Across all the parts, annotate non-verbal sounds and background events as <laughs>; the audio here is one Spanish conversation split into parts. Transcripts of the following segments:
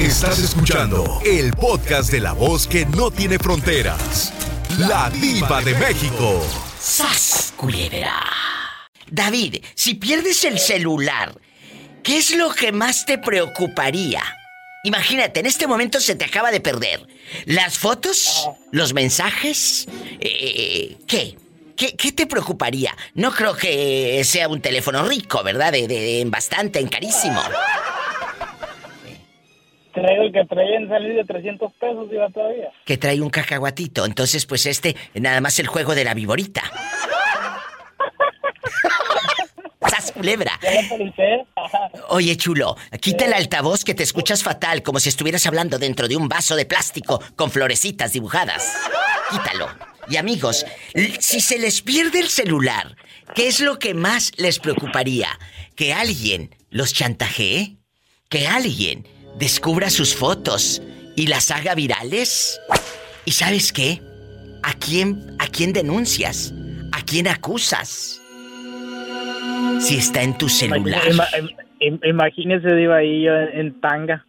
Estás escuchando el podcast de la voz que no tiene fronteras. La diva de México. ¡Sas, David, si pierdes el celular, ¿qué es lo que más te preocuparía? Imagínate, en este momento se te acaba de perder. ¿Las fotos? ¿Los mensajes? Eh, ¿Qué? ¿Qué, te preocuparía? No creo que sea un teléfono rico, ¿verdad? De, de, bastante, en carísimo. Traigo el que trae en salir de 300 pesos, iba todavía. Que trae un cacahuatito. Entonces, pues este, nada más el juego de la viborita. <laughs> ¡Sas culebra! Oye, chulo, quita el altavoz que te escuchas fatal, como si estuvieras hablando dentro de un vaso de plástico con florecitas dibujadas. Quítalo. Y amigos, si se les pierde el celular, ¿qué es lo que más les preocuparía? ¿Que alguien los chantajee? ¿Que alguien descubra sus fotos y las haga virales? ¿Y sabes qué? ¿A quién, a quién denuncias? ¿A quién acusas? Si está en tu celular. Imagínese, Diva, ahí en tanga.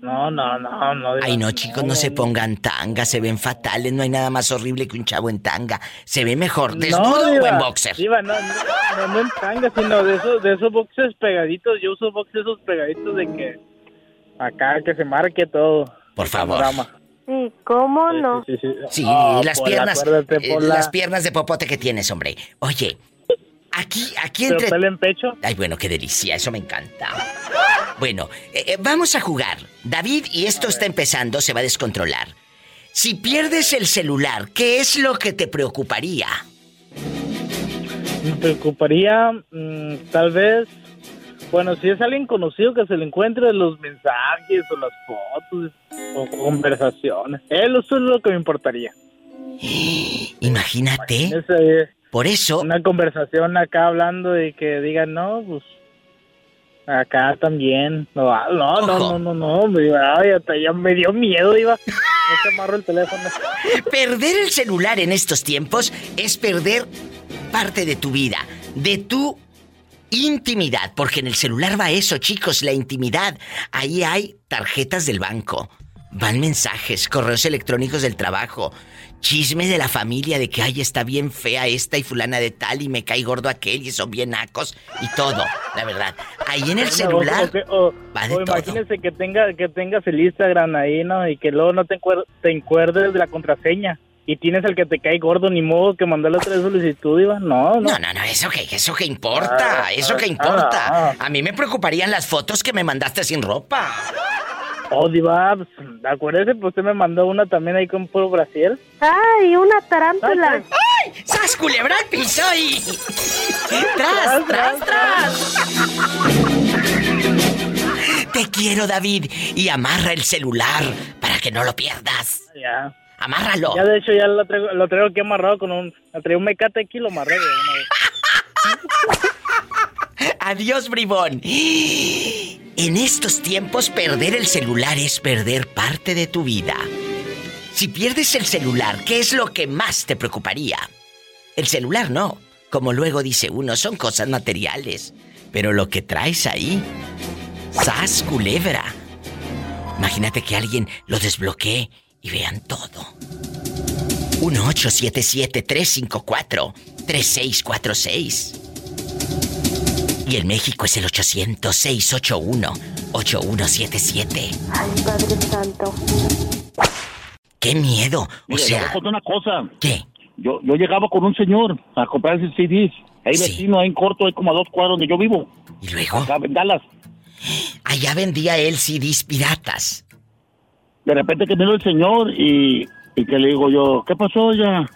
No, no, no, no. Ay, no, chicos, no, se pongan tanga, se ven fatales. No hay nada más horrible que un chavo en tanga. Se ve mejor desnudo o en boxer. no, no, no, en tanga, sino de esos, de esos boxers pegaditos. Yo uso boxers esos pegaditos de que acá que se marque todo. Por favor. Sí, ¿cómo no? Sí, sí, las piernas, eh, las piernas de popote que tienes, hombre. Oye, aquí, aquí entre. en pecho? Ay, bueno, qué delicia, eso me encanta. Bueno, eh, eh, vamos a jugar. David, y esto está empezando, se va a descontrolar. Si pierdes el celular, ¿qué es lo que te preocuparía? Me preocuparía, mm, tal vez, bueno, si es alguien conocido que se le encuentre los mensajes o las fotos o conversaciones. Eso es lo que me importaría. <gasps> Imagínate. Por eso. Una conversación acá hablando de que digan, no, pues Acá también. No, no, no, no, no, Me, ya me dio miedo, iba. No se amarro el teléfono. <laughs> Perder el celular en estos tiempos es perder parte de tu vida, de tu intimidad, porque en el celular va eso, chicos, la intimidad. Ahí hay tarjetas del banco, van mensajes, correos electrónicos del trabajo, chisme de la familia de que ay está bien fea esta y fulana de tal y me cae gordo aquel y son bien acos y todo, la verdad. Ahí en el celular o, imagínese que tenga que tengas el Instagram ahí, ¿no? Y que luego no te, te encuerdes de la contraseña. Y tienes el que te cae gordo, ni modo que mandarle otra solicitud, Iba. No, no. No, no, no, eso que, eso que importa, ah, eso que ah, importa. Ah, A mí me preocuparían las fotos que me mandaste sin ropa. Oh, Diva, pues, acuérdese, pues usted me mandó una también ahí con puro Brasil. ¡Ay, una tarántula! ¡Ay! ¡Sas culebra el piso y... ¡Tras, tras, tras! Te quiero, David, y amarra el celular para que no lo pierdas. Ya. Amárralo. Ya, de hecho, ya lo traigo, lo traigo aquí amarrado con un... Traigo un mecate aquí y lo amarré. <laughs> Adiós, bribón. En estos tiempos perder el celular es perder parte de tu vida. Si pierdes el celular, ¿qué es lo que más te preocuparía? El celular no. Como luego dice uno, son cosas materiales. Pero lo que traes ahí, sas culebra. Imagínate que alguien lo desbloquee y vean todo. 1877-354-3646. Y en México es el 800-681-8177. Ay, Padre Santo. ¡Qué miedo! O sea... Yo una cosa. ¿Qué? Yo, yo llegaba con un señor a comprar ese CDs. Ahí vecino, ahí en corto, ahí como a dos cuadros donde yo vivo. ¿Y luego? Acá en Dallas. Allá vendía él CDs piratas. De repente que vino el señor y, y que le digo yo, ¿qué pasó ya?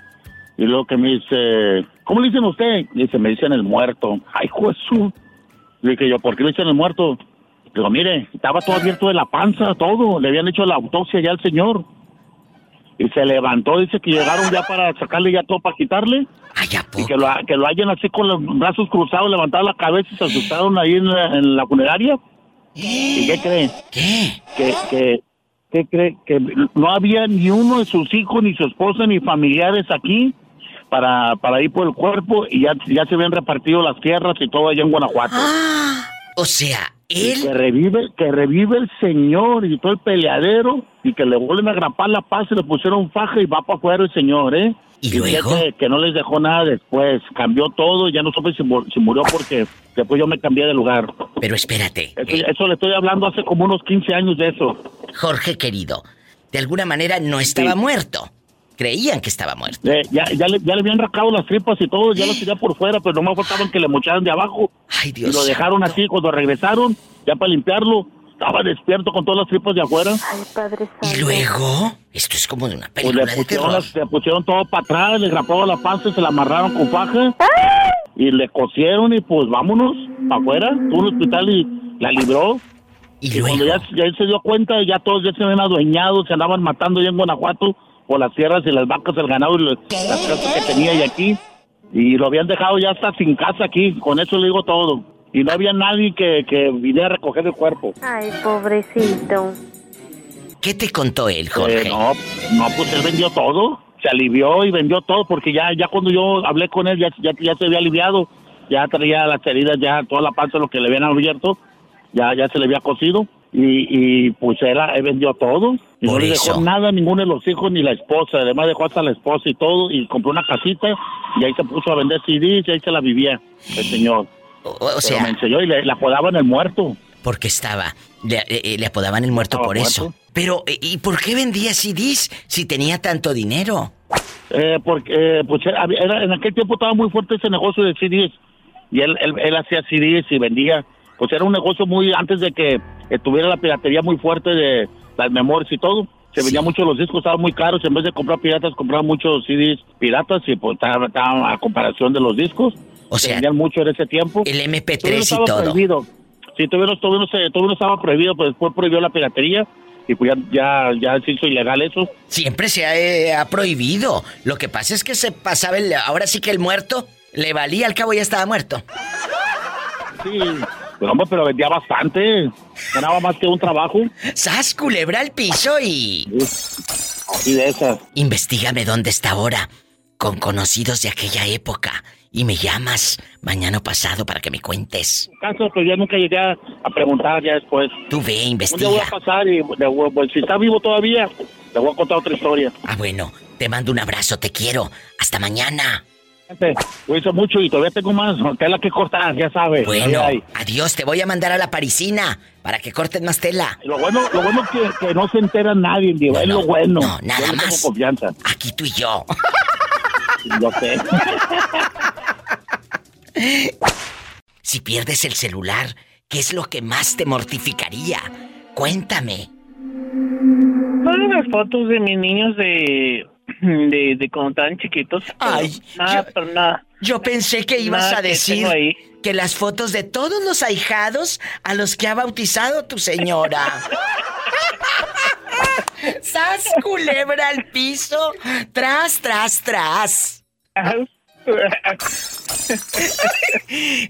Y luego que me dice, ¿cómo le dicen a usted? Y dice, me dicen el muerto. Ay, Jesús. Le dije yo, ¿por qué le dicen el muerto? Digo, mire, estaba todo abierto de la panza, todo. Le habían hecho la autopsia ya al señor. Y se levantó, dice que llegaron ya para sacarle ya todo, para quitarle. Ay, y que lo, que lo hayan así con los brazos cruzados, levantaron la cabeza y se asustaron ahí en la, en la funeraria. ¿Y qué cree? ¿Qué? Que, que, ¿Qué cree? Que no había ni uno de sus hijos, ni su esposa, ni familiares aquí para, para ir por el cuerpo y ya, ya se habían repartido las tierras y todo allá en Guanajuato. Ah, o sea, Él. Que revive, que revive el señor y todo el peleadero y que le vuelven a grapar la paz y le pusieron faja y va para afuera el señor, ¿eh? ¿Y luego? Que, que no les dejó nada después. Cambió todo, ya no supe si, mu- si murió porque después yo me cambié de lugar. Pero espérate, Eso, eh, eso le estoy hablando hace como unos 15 años de eso. Jorge querido, de alguna manera no estaba Sí. muerto. Creían que estaba muerto. Eh, ya, ya, le, ya le habían rascado las tripas y todo, ya lo tenía por fuera, pero no me faltaban que le mocharan de abajo. Ay, Y Dios. lo dejaron santo. así cuando regresaron, ya para limpiarlo. Estaba despierto con todas las tripas de afuera. Ay, Padre Santo. Y luego, esto es como de una Pues película le de pusieron, terror. las- le pusieron todo para atrás, le graparon la panza, se la amarraron con faja y le cosieron y pues vámonos para afuera. Tuvo un hospital y la libró. Y Y cuando luego, ya, ya él se dio cuenta, ya todos ya se habían adueñado, se andaban matando ya en Guanajuato por las tierras y las vacas, el ganado y las casas que tenía y aquí. Y lo habían dejado ya hasta sin casa aquí, con eso le digo todo. Y no había nadie que, que viniera a recoger el cuerpo. Ay, pobrecito. ¿qué te contó él, Jorge? Eh, no, no, pues él vendió todo. Se alivió y vendió todo porque ya ya cuando yo hablé con él ya, ya, ya se había aliviado. Ya traía las heridas, ya toda la panza, lo que le habían abierto, ya, ya se le había cosido. Y, y pues él, él vendió todo. Y Por no le eso. dejó nada a ninguno de los hijos ni la esposa. Además dejó hasta la esposa y todo. Y compró una casita y ahí se puso a vender CDs y ahí se la vivía el señor. O, o Pero me sea, enseñó y le, le apodaban el muerto. porque estaba, le, eh, eh, le apodaban el muerto por eso. Pero, eh, ¿y por qué vendía CDs si tenía tanto dinero? Eh, porque eh, pues era, era- en aquel tiempo estaba muy fuerte ese negocio de CDs y él, él, él hacía CDs y vendía. Pues era un negocio muy antes de que estuviera la piratería muy fuerte de las memorias y todo. Se Sí. vendía mucho los discos, estaban muy caros. En vez de comprar piratas, compraban muchos CDs piratas y pues estaba, estaba a comparación de los discos. O Se sea, vendían mucho en ese tiempo. el Todavía no MP3 y todo. prohibido. Sí, todavía no, todavía no se- todavía no estaba prohibido, pues después prohibió la piratería y pues ya, ya, ya se hizo ilegal eso. Siempre se ha, eh, ha prohibido. Lo que pasa es que se pasaba el. Ahora sí que el muerto le valía, al cabo ya estaba muerto. Sí, pero, hombre, pero vendía bastante. Ganaba más que un trabajo. ¡Sas, culebra al piso y. Así de esas. Investígame dónde está ahora. Con conocidos de aquella época. Y me llamas mañana pasado para que me cuentes. Caso, pues ya nunca llegué a preguntar ya después. Tú ve, Un día voy investiga. a pasar y pues, si está vivo todavía, le voy a contar otra historia. Ah, bueno, te mando un abrazo, te quiero. Hasta mañana. Gente, Cuídense mucho y todavía tengo más tela que cortar, ya sabes. Bueno, adiós, te voy a mandar a la parisina para que corten más tela. Lo bueno, lo bueno es que, que no se entera nadie, Diva, No, es no, lo bueno. no, nada Yo más. tengo confianza, Aquí tú y yo. <laughs> lo sé. <laughs> Si pierdes el celular, ¿qué es lo que más te mortificaría? Cuéntame. Todas las fotos de mis niños de, de, de cuando estaban chiquitos. Ay, Nada, yo- pero nada. Yo pensé que ibas Nada a que decir ahí. que las fotos de todos los ahijados a los que ha bautizado tu señora. <laughs> ¡Sas culebra al piso! ¡Tras, tras, tras!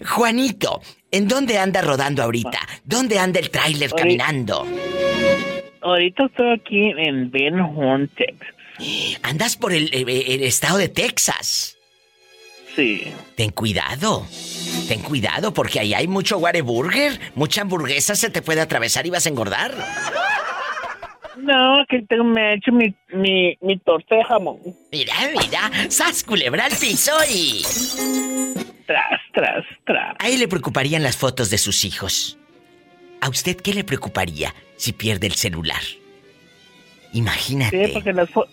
Juanito, ¿en dónde anda rodando ahorita? ¿Dónde anda el tráiler caminando? Ahorita estoy aquí en Ben Horn, Texas. Andas por el, el- el estado de Texas. Sí. Ten cuidado. Ten cuidado porque ahí hay mucho Whataburger. Mucha hamburguesa se te puede atravesar y vas a engordar. No, que tengo, me he hecho mi, mi, mi torta de jamón. Mira, mira. ¡Sas culebra al piso y... Tras, tras, tras. A él le preocuparían las fotos de sus hijos. ¿A usted qué le preocuparía si pierde el celular? Imagínate. Sí, porque las, fo-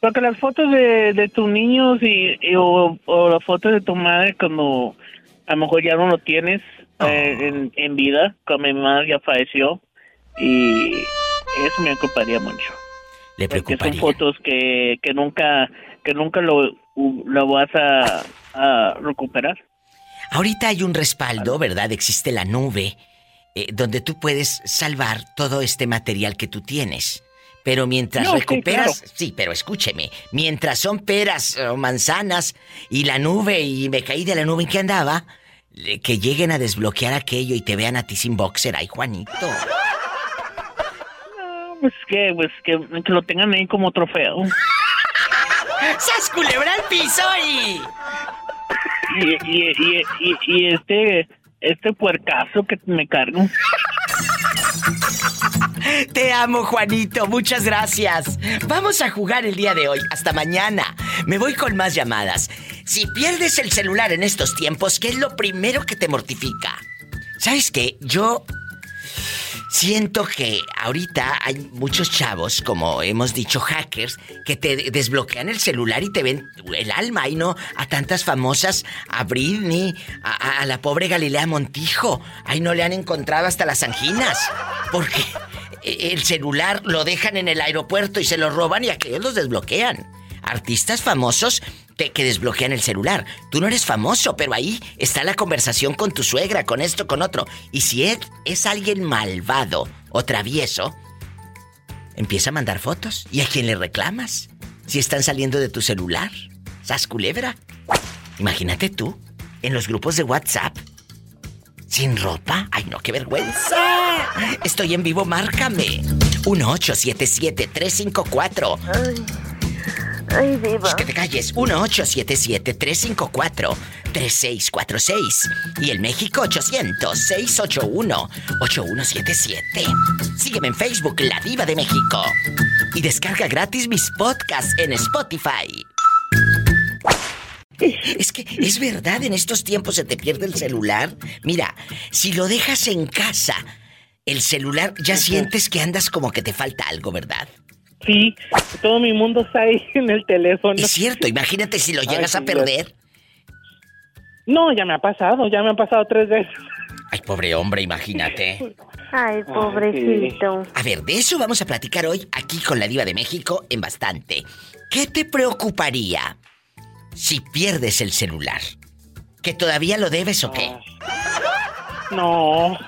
porque las fotos de, de tus niños y, y- o, o las fotos de tu madre cuando a lo mejor ya no lo tienes Oh. eh, en, en vida, cuando mi madre ya falleció y eso me preocuparía mucho. le Porque son preocuparía. fotos que, que nunca que nunca lo, lo vas a, a recuperar. Ahorita hay un respaldo, ¿verdad? Existe la nube, eh, donde tú puedes salvar todo este material que tú tienes. Pero mientras No, sí, recuperas, claro. sí, pero escúcheme, mientras son peras o manzanas y la nube y me caí de la nube en que andaba, que lleguen a desbloquear aquello y te vean a ti sin boxer, ay Juanito. Pues que pues que, que lo tengan ahí como trofeo. <laughs> ¡Sas culebra al piso y... y, y, y, y, y, este este puercazo que me cargo. <laughs> Te amo, Juanito. Muchas gracias. Vamos a jugar el día de hoy. Hasta mañana. Me voy con más llamadas. Si pierdes el celular en estos tiempos, ¿qué es lo primero que te mortifica? ¿Sabes qué? Yo Siento que ahorita hay muchos chavos, como hemos dicho, hackers, que te desbloquean el celular y te ven el alma, y no a tantas famosas, a Britney, a, la pobre Galilea Montijo. Ahí no le han encontrado hasta las anginas. Porque el celular lo dejan en el aeropuerto y se lo roban y aquellos los desbloquean. Artistas famosos que desbloquean el celular. Tú no eres famoso, pero ahí está la conversación con tu suegra, con esto, con otro. Y si es, es alguien malvado o travieso, empieza a mandar fotos. ¿Y a quién le reclamas? Si están saliendo de tu celular. ¿Sas culebra? Imagínate tú, en los grupos de WhatsApp. ¿Sin ropa? ¡Ay, no, qué vergüenza! Estoy en vivo, márcame. 1877-354. Ay, diva. que te calles. 1877-354-3646. Y el México 800-681-8177. Sígueme en Facebook, La Diva de México. Y descarga gratis mis podcasts en Spotify. Es que es verdad, en estos tiempos se te pierde el celular. Mira, si lo dejas en casa, el celular ya sientes que andas como que te falta algo, ¿verdad? Sí, todo mi mundo está ahí <laughs> en el teléfono. Es cierto, imagínate si lo llegas a perder. No, ya me ha pasado, ya me han pasado tres veces. Ay, pobre hombre, imagínate. Ay, pobrecito. A ver, de eso vamos a platicar hoy aquí con la Diva de México en bastante. ¿Qué te preocuparía si pierdes el celular? ¿Que todavía lo debes o qué? No.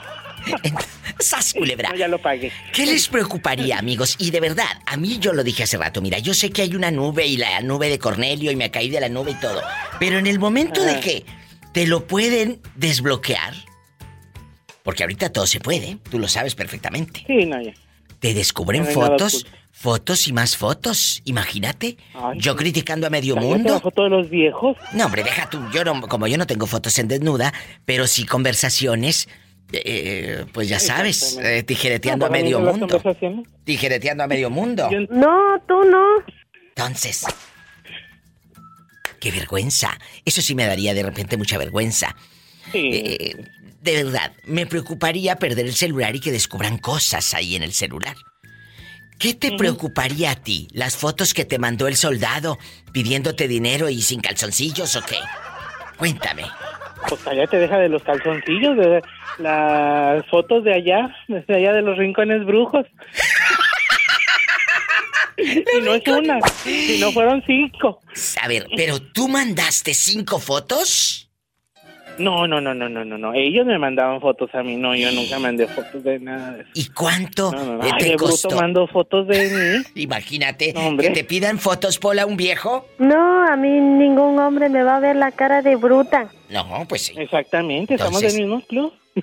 <laughs> ¡Sas, culebra! ya lo pagué. ¿Qué les preocuparía, amigos? Y de verdad, a mí yo lo dije hace rato, mira, yo sé que hay una nube y la nube de Cornelio y me caí de la nube y todo. Pero en el momento de que te lo pueden desbloquear, porque ahorita todo se puede, tú lo sabes perfectamente. Sí, no, ya. Te descubren fotos, fotos y más fotos. Imagínate, yo criticando a medio mundo. de los viejos? No, hombre, deja tú, yo no, como yo no tengo fotos en desnuda, pero sí conversaciones eh, pues ya sabes, eh, tijereteando a medio mundo. Tijereteando a medio mundo. No, tú no. Entonces, qué vergüenza. Eso sí me daría de repente mucha vergüenza. Eh, de verdad, me preocuparía perder el celular y que descubran cosas ahí en el celular. ¿Qué te preocuparía a ti? ¿Las fotos que te mandó el soldado pidiéndote dinero y sin calzoncillos o qué? Cuéntame. Pues allá te deja de los calzoncillos, de las fotos de allá, de allá de los rincones brujos. <laughs> y no es una, no fueron cinco. A ver, pero tú mandaste cinco fotos. No, no, no, no, no, no, no. Ellos me mandaban fotos a mí, no, yo nunca mandé fotos de nada de eso. ¿Y cuánto no, te costó? mando fotos de mí. <laughs> Imagínate que te pidan fotos, Pola, un viejo. No, a mí ningún hombre me va a ver la cara de bruta. No, pues sí. Exactamente, estamos del mismo club. <laughs>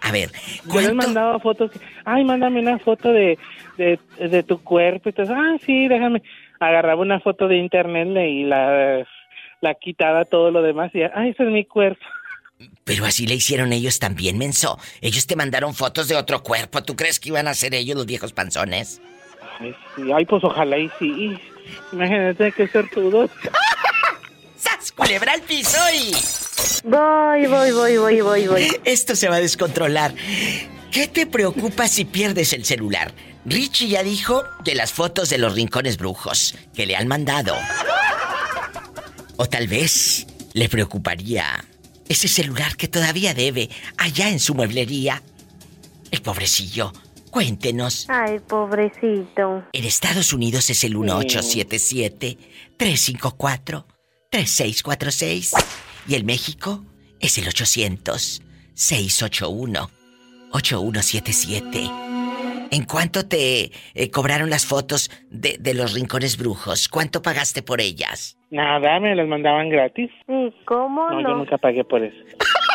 A ver, ¿cuánto? Yo les mandaba fotos, ay, mándame una foto de, de, de tu cuerpo. Y entonces, ah, sí, déjame. Agarraba una foto de internet y la la quitada todo lo demás y ay, ese es mi cuerpo. Pero así le hicieron ellos también, menso. Ellos te mandaron fotos de otro cuerpo. ¿Tú crees que iban a ser ellos los viejos panzones? Ay, sí. Ay pues ojalá y sí. Imagínate que ser todos. <laughs> ¡Sas! Culebra al piso y... Voy, voy, voy, voy, voy, voy. Esto se va a descontrolar. ¿Qué te preocupa si pierdes el celular? Richie ya dijo de las fotos de los rincones brujos que le han mandado. O tal vez le preocuparía ese celular que todavía debe allá en su mueblería. El pobrecillo. Cuéntenos. Ay, pobrecito. En Estados Unidos es el 1877-354-3646. Y en México es el 800-681-8177. ¿En cuánto te eh, cobraron las fotos de, de, los rincones brujos? ¿Cuánto pagaste por ellas? Nada, me las mandaban gratis. cómo no? No, yo nunca pagué por eso.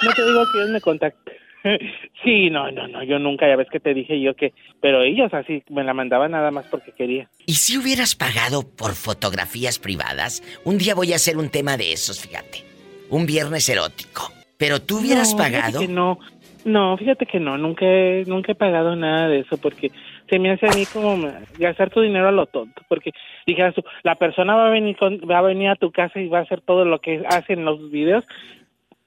No te digo que ellos me contacten. <laughs> Sí, no, no, no, yo nunca, ya ves que te dije yo que, pero ellos así me la mandaban nada más porque quería. ¿Y si hubieras pagado por fotografías privadas? Un día voy a hacer un tema de esos, fíjate. Un viernes erótico. Pero tú hubieras No, pagado. fíjate que no, no, fíjate que no, nunca he, nunca he pagado nada de eso porque se me hace a mí como gastar tu dinero a lo tonto, porque dijeras tú, la persona va a venir con- va a venir a tu casa y va a hacer todo lo que hace en los videos,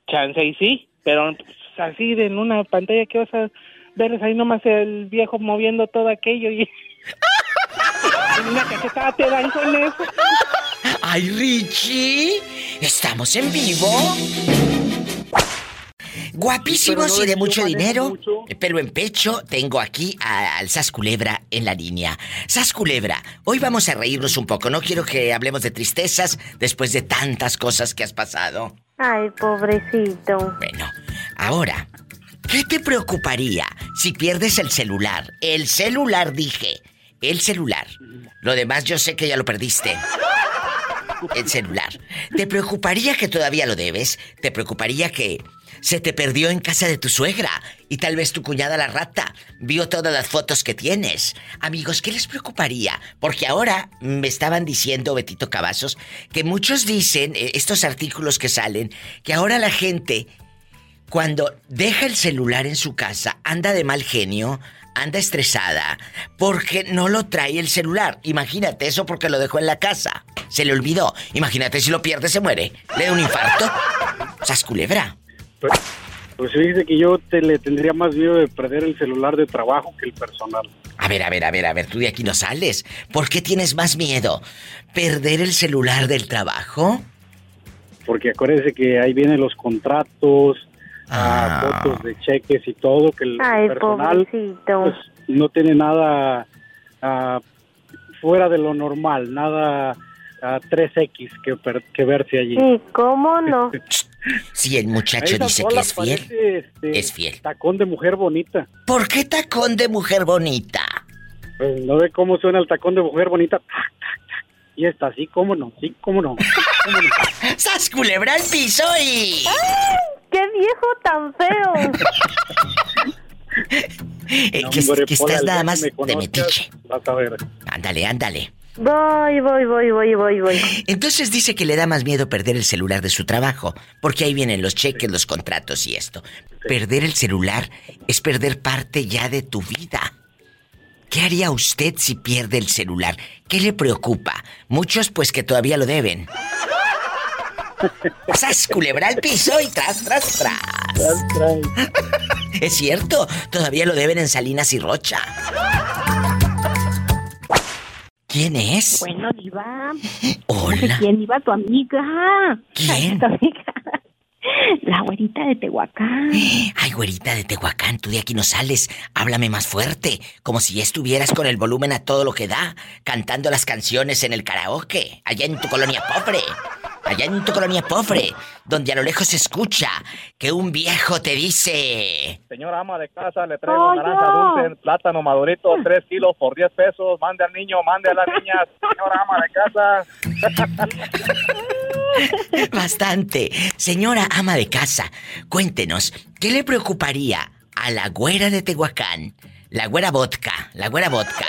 chance y sí, pero así de en una pantalla que vas a ver ahí nomás el viejo moviendo todo aquello y y una cachetada te dan con eso. ¡Ay, Richie! ¿Estamos en vivo? Guapísimos Pero no y de mucho dinero. mucho. Pelo en pecho, tengo aquí a- al Sas Culebra en la línea. Sas Culebra, hoy vamos a reírnos un poco. No quiero que hablemos de tristezas después de tantas cosas que has pasado. Ay, pobrecito. Bueno, ahora, ¿qué te preocuparía si pierdes el celular? El celular, dije. El celular. Lo demás yo sé que ya lo perdiste. El celular. ¿Te preocuparía que todavía lo debes? ¿Te preocuparía que se te perdió en casa de tu suegra y tal vez tu cuñada la rata vio todas las fotos que tienes? Amigos, ¿qué les preocuparía? Porque ahora me estaban diciendo, Betito Cavazos, que muchos dicen, eh, estos artículos que salen, que ahora la gente cuando deja el celular en su casa, anda de mal genio, anda estresada, porque no lo trae el celular. Imagínate eso porque lo dejó en la casa. Se le olvidó. Imagínate si lo pierde, se muere. Le da un infarto. Sas culebra. Pues, pues fíjese que yo te, le tendría más miedo de perder el celular de trabajo que el personal. A ver, a ver, a ver, a ver, tú de aquí no sales. ¿Por qué tienes más miedo? ¿Perder el celular del trabajo? Porque acuérdese que ahí vienen los contratos, Ah. ah, fotos de cheques y todo, que el Ay, personal pues, no tiene nada ah, fuera de lo normal, nada a 3X que, per- que verse allí. Sí, ¿cómo no? <laughs> Si el muchacho Esa dice que es fiel. parece, este, es fiel. Tacón de mujer bonita. ¿Por qué tacón de mujer bonita? Pues, ¿No ve cómo suena el tacón de mujer bonita? Y está así, ¿cómo no? Sí, ¿cómo no? <laughs> <laughs> ¡Sas culebra al piso y... ¡Qué viejo tan feo! <laughs> Eh, No, que, hombre, que Pola, estás nada más me de metiche. Vas a ver. Ándale, ándale. Voy, voy, voy, voy, voy, voy. Entonces dice que le da más miedo perder el celular de su trabajo, porque ahí vienen los cheques, los contratos y esto. Perder el celular es perder parte ya de tu vida. ¿Qué haría usted si pierde el celular? ¿Qué le preocupa? Muchos pues que todavía lo deben. <laughs> ¡Sas, culebra al piso y tras, tras, tras! <laughs> Es cierto, todavía lo deben en Salinas y Rocha. ¿Quién es? Bueno, Diva. <laughs> Hola. ¿Quién iba tu amiga? ¿Quién? Tu amiga. La güerita de Tehuacán. Ay, güerita de Tehuacán, tú de aquí no sales. Háblame más fuerte, como si estuvieras con el volumen a todo lo que da, cantando las canciones en el karaoke, allá en tu colonia pobre. Allá en tu colonia pobre, donde a lo lejos se escucha que un viejo te dice... Señora ama de casa, le traigo ¡Oh, naranja yo! dulce, plátano madurito, 3 kilos por 10 pesos. Mande al niño, mande a la niña. Señora ama de casa. <laughs> Bastante. Señora ama de casa, cuéntenos, ¿qué le preocuparía a la güera de Tehuacán? La güera vodka, la güera vodka.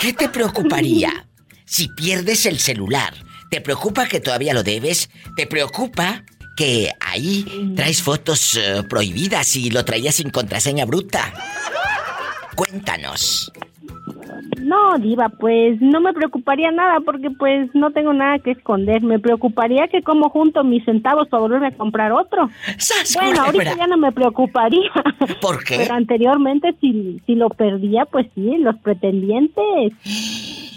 ¿Qué te preocuparía si pierdes el celular? ¿Te preocupa que todavía lo debes? ¿Te preocupa que ahí traes fotos eh, prohibidas y lo traías sin contraseña bruta? Cuéntanos. No, Diva, pues no me preocuparía nada porque pues no tengo nada que esconder. Me preocuparía que como junto mis centavos para volverme a comprar otro. ¡Sas, Bueno, ahorita ya no me preocuparía. ¿Por qué? Pero anteriormente si, si lo perdía, pues sí, los pretendientes. <gasps>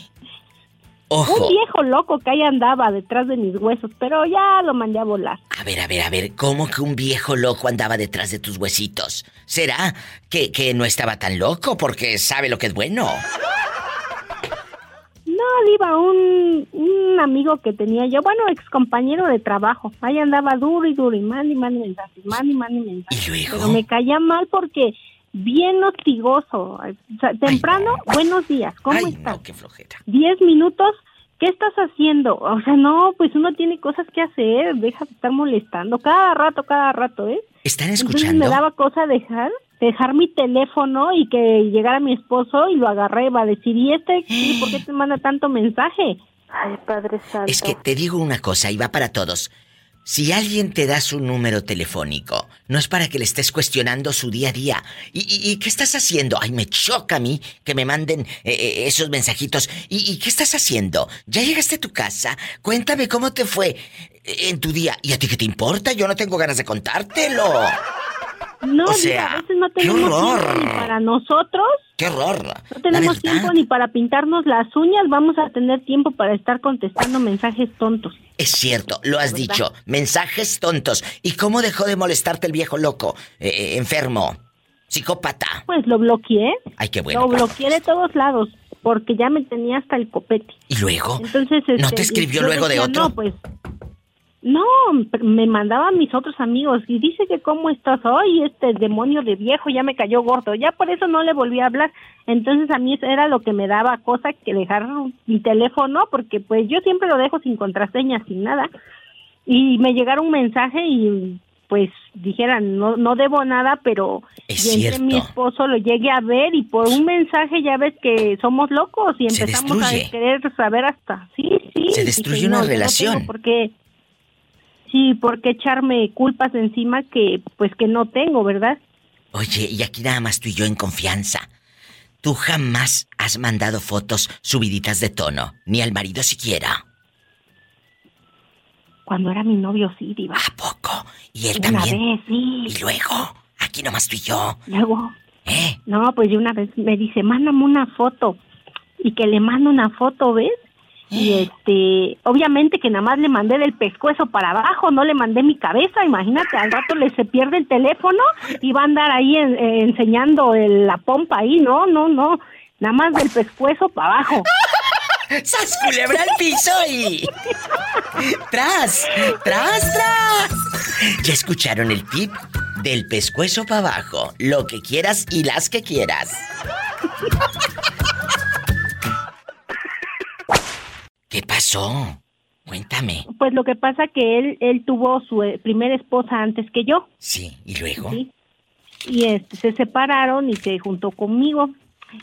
Ojo. Un viejo loco que ahí andaba detrás de mis huesos, pero ya lo mandé a volar. A ver, a ver, a ver, ¿cómo que un viejo loco andaba detrás de tus huesitos? ¿Será que, que no estaba tan loco porque sabe lo que es bueno? No, Diva, un, un amigo que tenía yo, bueno, ex compañero de trabajo. Ahí andaba duro y duro y mande y mande mensajes, mande y mande mensajes. ¿Y luego? Pero me caía mal porque bien hostigoso. O sea, temprano, buenos días, ¿cómo Ay, estás? no, qué flojera. Diez minutos, ¿qué estás haciendo? O sea, no, pues uno tiene cosas que hacer, deja de estar molestando. Cada rato, cada rato, ¿eh? ¿Están Entonces escuchando? me daba cosa dejar, dejar mi teléfono y que llegara mi esposo y lo agarré, va a decir, ¿y este <gasps> por qué te manda tanto mensaje? Ay, Padre Santo. Es que te digo una cosa y va para todos. Si alguien te da su número telefónico, no es para que le estés cuestionando su día a día. ¿Y, qué estás haciendo? Ay, me choca a mí que me manden eh, eh, esos mensajitos. ¿Y, qué estás haciendo? ¿Ya llegaste a tu casa? Cuéntame cómo te fue en tu día. ¿Y a ti qué te importa? Yo no tengo ganas de contártelo. No, o sea, a veces no tenemos tiempo ni para nosotros. ¡Qué horror! No tenemos tiempo ni para pintarnos las uñas, vamos a tener tiempo para estar contestando mensajes tontos. Es cierto, lo has dicho, mensajes tontos. ¿Y cómo dejó de molestarte el viejo loco, eh, eh, enfermo, psicópata? Pues lo bloqueé. Ay, qué bueno. Lo bloqueé de todos lados, porque ya me tenía hasta el copete. ¿Y luego? Entonces, ¿No te este, escribió luego de otro? No, pues no, me mandaban mis otros amigos y dice que cómo estás hoy, este demonio de viejo ya me cayó gordo, ya por eso no le volví a hablar. Entonces a mí era lo que me daba cosa que dejar mi teléfono porque pues yo siempre lo dejo sin contraseña, sin nada. Y me llegaron un mensaje y pues dijeran, no no debo nada, pero mi esposo lo llegue a ver y por un mensaje ya ves que somos locos y empezamos a querer saber hasta, sí, sí. Se destruye una relación. porque Sí, ¿por qué echarme culpas encima que pues que no tengo, verdad? Oye, y aquí nada más tú y yo en confianza. Tú jamás has mandado fotos subiditas de tono, ni al marido siquiera. Cuando era mi novio, sí, diva. ¿A poco? ¿Y él una también? Vez, sí. ¿Y luego? Aquí nomás tú y yo. Luego. ¿Eh? No, pues de una vez me dice, mándame una foto. Y que le mando una foto, ¿ves? Y este, obviamente que nada más le mandé del pescuezo para abajo, no le mandé mi cabeza, imagínate, al rato le se pierde el teléfono y va a andar ahí eh, enseñando la pompa ahí, no, no, no, nada más del pescuezo para abajo. ¡Sas culebra al piso y... ¡Tras! ¡Tras, tras! ¿Ya escucharon el tip? Del pescuezo para abajo, lo que quieras y las que quieras. ¿Qué pasó? Cuéntame. Pues lo que pasa que él él tuvo su eh, primera esposa antes que yo. Sí, ¿y luego? Sí. Y este, se separaron y se juntó conmigo.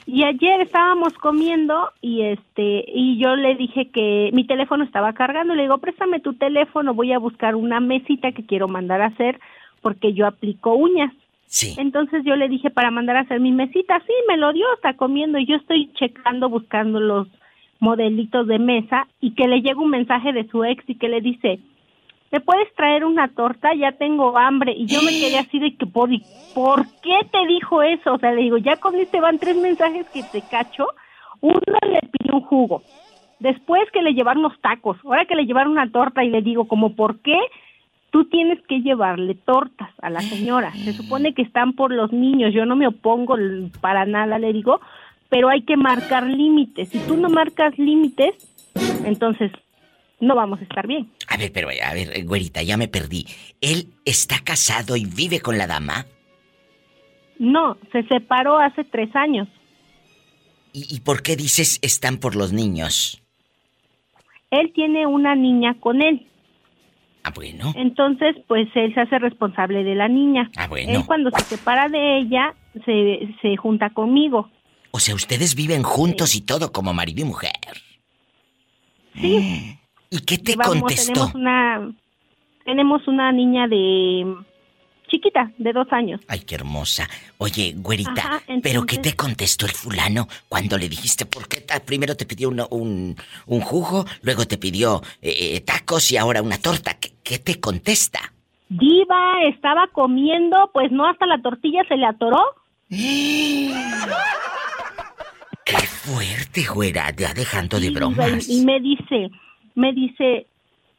Y ayer estábamos comiendo y este y yo le dije que mi teléfono estaba cargando, le digo, "Préstame tu teléfono, voy a buscar una mesita que quiero mandar a hacer porque yo aplico uñas." Sí. Entonces yo le dije para mandar a hacer mi mesita, sí, me lo dio, está comiendo y yo estoy checando buscando los modelitos de mesa y que le llega un mensaje de su ex y que le dice, ¿me puedes traer una torta? Ya tengo hambre. Y yo me quedé así de que, ¿por, ¿por qué te dijo eso? O sea, le digo, ya con este van tres mensajes que te cacho. Uno le pidió un jugo. Después que le llevaron los tacos. Ahora que le llevaron una torta y le digo, como, ¿por qué? Tú tienes que llevarle tortas a la señora. Se supone que están por los niños. Yo no me opongo para nada, le digo, pero hay que marcar límites. Si tú no marcas límites, entonces no vamos a estar bien. A ver, pero a ver, güerita, ya me perdí. ¿Él está casado y vive con la dama? No, se separó hace tres años. ¿Y, por qué dices están por los niños? Él tiene una niña con él. Ah, bueno. Entonces, pues él se hace responsable de la niña. Ah, bueno. Él cuando se separa de ella, se, se junta conmigo. O sea, ustedes viven juntos y todo como marido y mujer. Sí. ¿Y qué te contestó? Tenemos una, tenemos una niña de chiquita, de dos años. Ay, qué hermosa. Oye, güerita, ¿pero qué te contestó el fulano cuando le dijiste por qué primero te pidió un, un, jugo, luego te pidió eh, eh, tacos y ahora una torta? ¿Qué, ¿Qué, te contesta? Diva, estaba comiendo, pues no, hasta la tortilla se le atoró. <gasps> Fuerte, güera, ya dejando de bromas. Y me dice, me dice,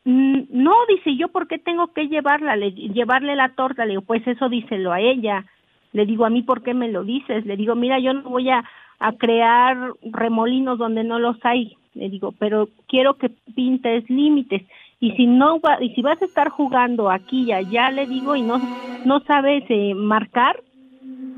mm, no, dice, ¿yo por qué tengo que llevarla? Le, llevarle la torta. Le digo, pues eso díselo a ella. Le digo, ¿a mí por qué me lo dices? Le digo, mira, yo no voy a, a crear remolinos donde no los hay. Le digo, pero quiero que pintes límites. Y si no, y si vas a estar jugando aquí y allá, le digo, y no, no sabes eh, marcar,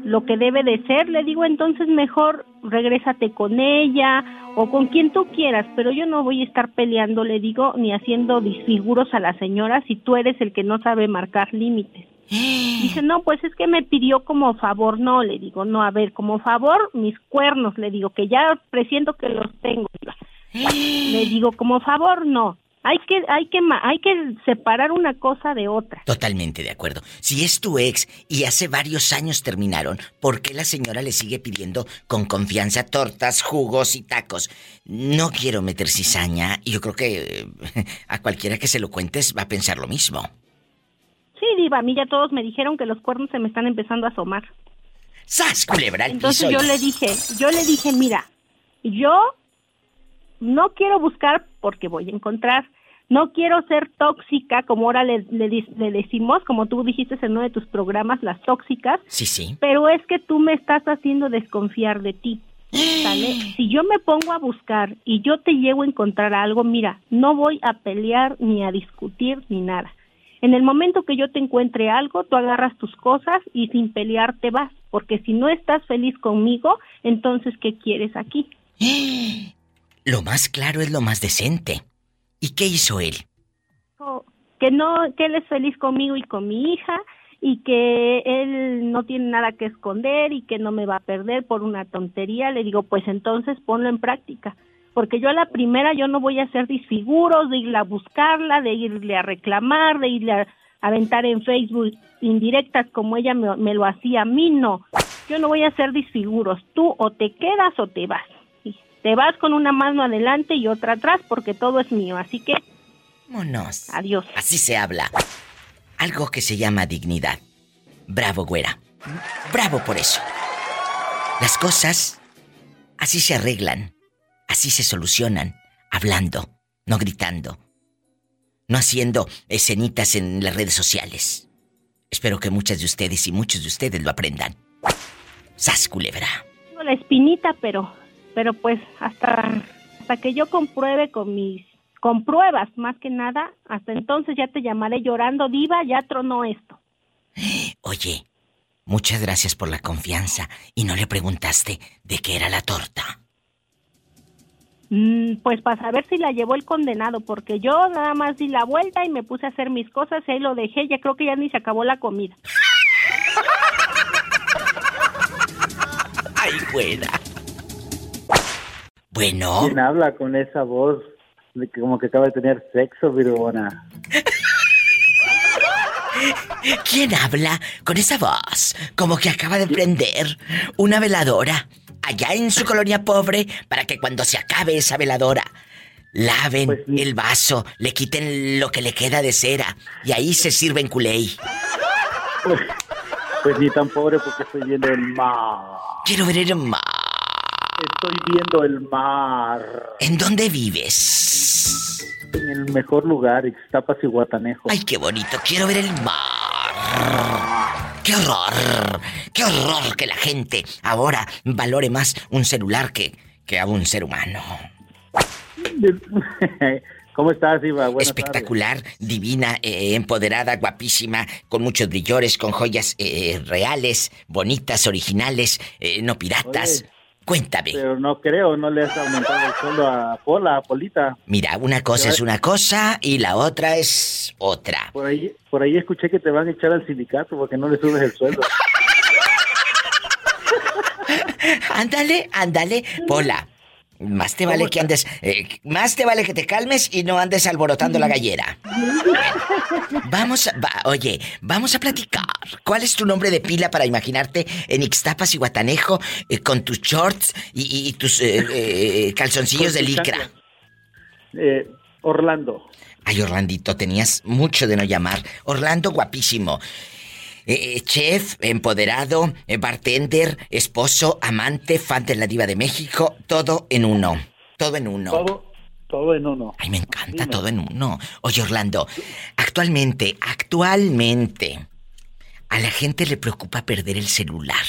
lo que debe de ser, le digo entonces mejor regrésate con ella o con quien tú quieras, pero yo no voy a estar peleando, le digo, ni haciendo disfiguros a la señora si tú eres el que no sabe marcar límites. <gasps> Dice, no, pues es que me pidió como favor, no, le digo, no, a ver, como favor, mis cuernos, le digo, que ya presiento que los tengo. <gasps> Le digo, como favor, no. Hay que, hay que, hay que separar una cosa de otra. Totalmente de acuerdo. Si es tu ex y hace varios años terminaron, ¿por qué la señora le sigue pidiendo con confianza tortas, jugos y tacos? No quiero meter cizaña y yo creo que eh, <laughs> a cualquiera que se lo cuentes va a pensar lo mismo. Sí, diva, a mí ya todos me dijeron que los cuernos se me están empezando a asomar. ¡Sas, culebra! Entonces yo le dije, yo le dije, mira, yo no quiero buscar porque voy a encontrar. No quiero ser tóxica, como ahora le, le, decimos, como tú dijiste en uno de tus programas, las tóxicas. Sí, sí. Pero es que tú me estás haciendo desconfiar de ti. <gasps> ¿sale? Si yo me pongo a buscar y yo te llego a encontrar algo, mira, no voy a pelear ni a discutir ni nada. En el momento que yo te encuentre algo, tú agarras tus cosas y sin pelear te vas, porque si no estás feliz conmigo, entonces ¿qué quieres aquí? <gasps> <gasps> Lo más claro es lo más decente. ¿Y qué hizo él? Que no, que él es feliz conmigo y con mi hija y que él no tiene nada que esconder y que no me va a perder por una tontería. Le digo, pues entonces ponlo en práctica. Porque yo a la primera yo no voy a hacer disfiguros de irle a buscarla, de irle a reclamar, de irle a aventar en Facebook indirectas como ella me, me lo hacía a mí, no. Yo no voy a hacer disfiguros. Tú o te quedas o te vas. Te vas con una mano adelante y otra atrás porque todo es mío, así que... Vámonos. Adiós. Así se habla. Algo que se llama dignidad. Bravo, güera. Bravo por eso. Las cosas así se arreglan, así se solucionan, hablando, no gritando, no haciendo escenitas en las redes sociales. Espero que muchas de ustedes y muchos de ustedes lo aprendan. Sas culebra. la espinita, pero pero pues hasta hasta que yo compruebe con mis con pruebas más que nada, hasta entonces ya te llamaré llorando diva, ya tronó esto. Oye, muchas gracias por la confianza y no le preguntaste de qué era la torta. Mm, pues para saber si la llevó el condenado, porque yo nada más di la vuelta y me puse a hacer mis cosas y ahí lo dejé, ya creo que ya ni se acabó la comida. <laughs> Ay, buena. Bueno. ¿Quién habla con esa voz como que acaba de tener sexo, Virgona? ¿Quién habla con esa voz? Como que acaba de prender una veladora allá en su colonia pobre para que cuando se acabe esa veladora laven pues el vaso, le quiten lo que le queda de cera y ahí se sirven culé. Pues, pues, ni tan pobre porque estoy viendo el mar. Quiero ver el mar. Estoy viendo el mar. ¿En dónde vives? En el mejor lugar, Ixtapas y Guatanejo. Ay, qué bonito. Quiero ver el mar. ¡Qué horror! ¡Qué horror que la gente ahora valore más un celular que, que a un ser humano! <laughs> ¿Cómo estás, Iva? Espectacular, divina, eh, empoderada, guapísima, con muchos brillores, con joyas eh, reales, bonitas, originales, eh, no piratas. Cuéntame. Pero no creo, no le has aumentado el sueldo a Pola, a Polita. Mira, una cosa es una cosa y la otra es otra. Por ahí, por ahí escuché que te van a echar al sindicato porque no le subes el sueldo. <laughs> ándale, ándale, Pola. Más te vale que andes, eh, más te vale que te calmes y no andes alborotando la gallera. vamos, a, oye, vamos a platicar. ¿Cuál es tu nombre de pila para imaginarte en Ixtapas y Guatanejo eh, con tus shorts y, tus eh, calzoncillos de licra? Orlando. Ay, Orlandito, tenías mucho de no llamar. Orlando, guapísimo. Eh, eh, chef, empoderado, eh, bartender, esposo, amante, fan de la diva de México, todo en uno. Todo en uno. Todo, todo en uno. Ay, me encanta todo en uno. Oye, Orlando, actualmente, actualmente, a la gente le preocupa perder el celular.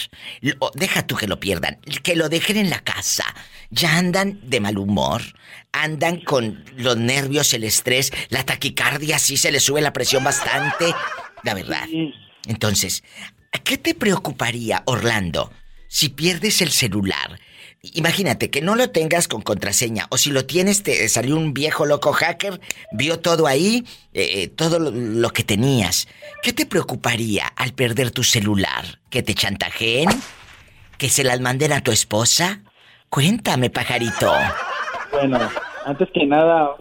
deja tú que lo pierdan, que lo dejen en la casa. Ya andan de mal humor, andan con los nervios, el estrés, la taquicardia, sí se les sube la presión bastante. La verdad. Entonces, ¿qué te preocuparía, Orlando, si pierdes el celular? Imagínate que no lo tengas con contraseña o si lo tienes te salió un viejo loco hacker, vio todo ahí, eh, eh, todo lo, que tenías. ¿Qué te preocuparía al perder tu celular? ¿Que te chantajeen? ¿Que se las manden a tu esposa? Cuéntame, pajarito. Bueno, antes que nada,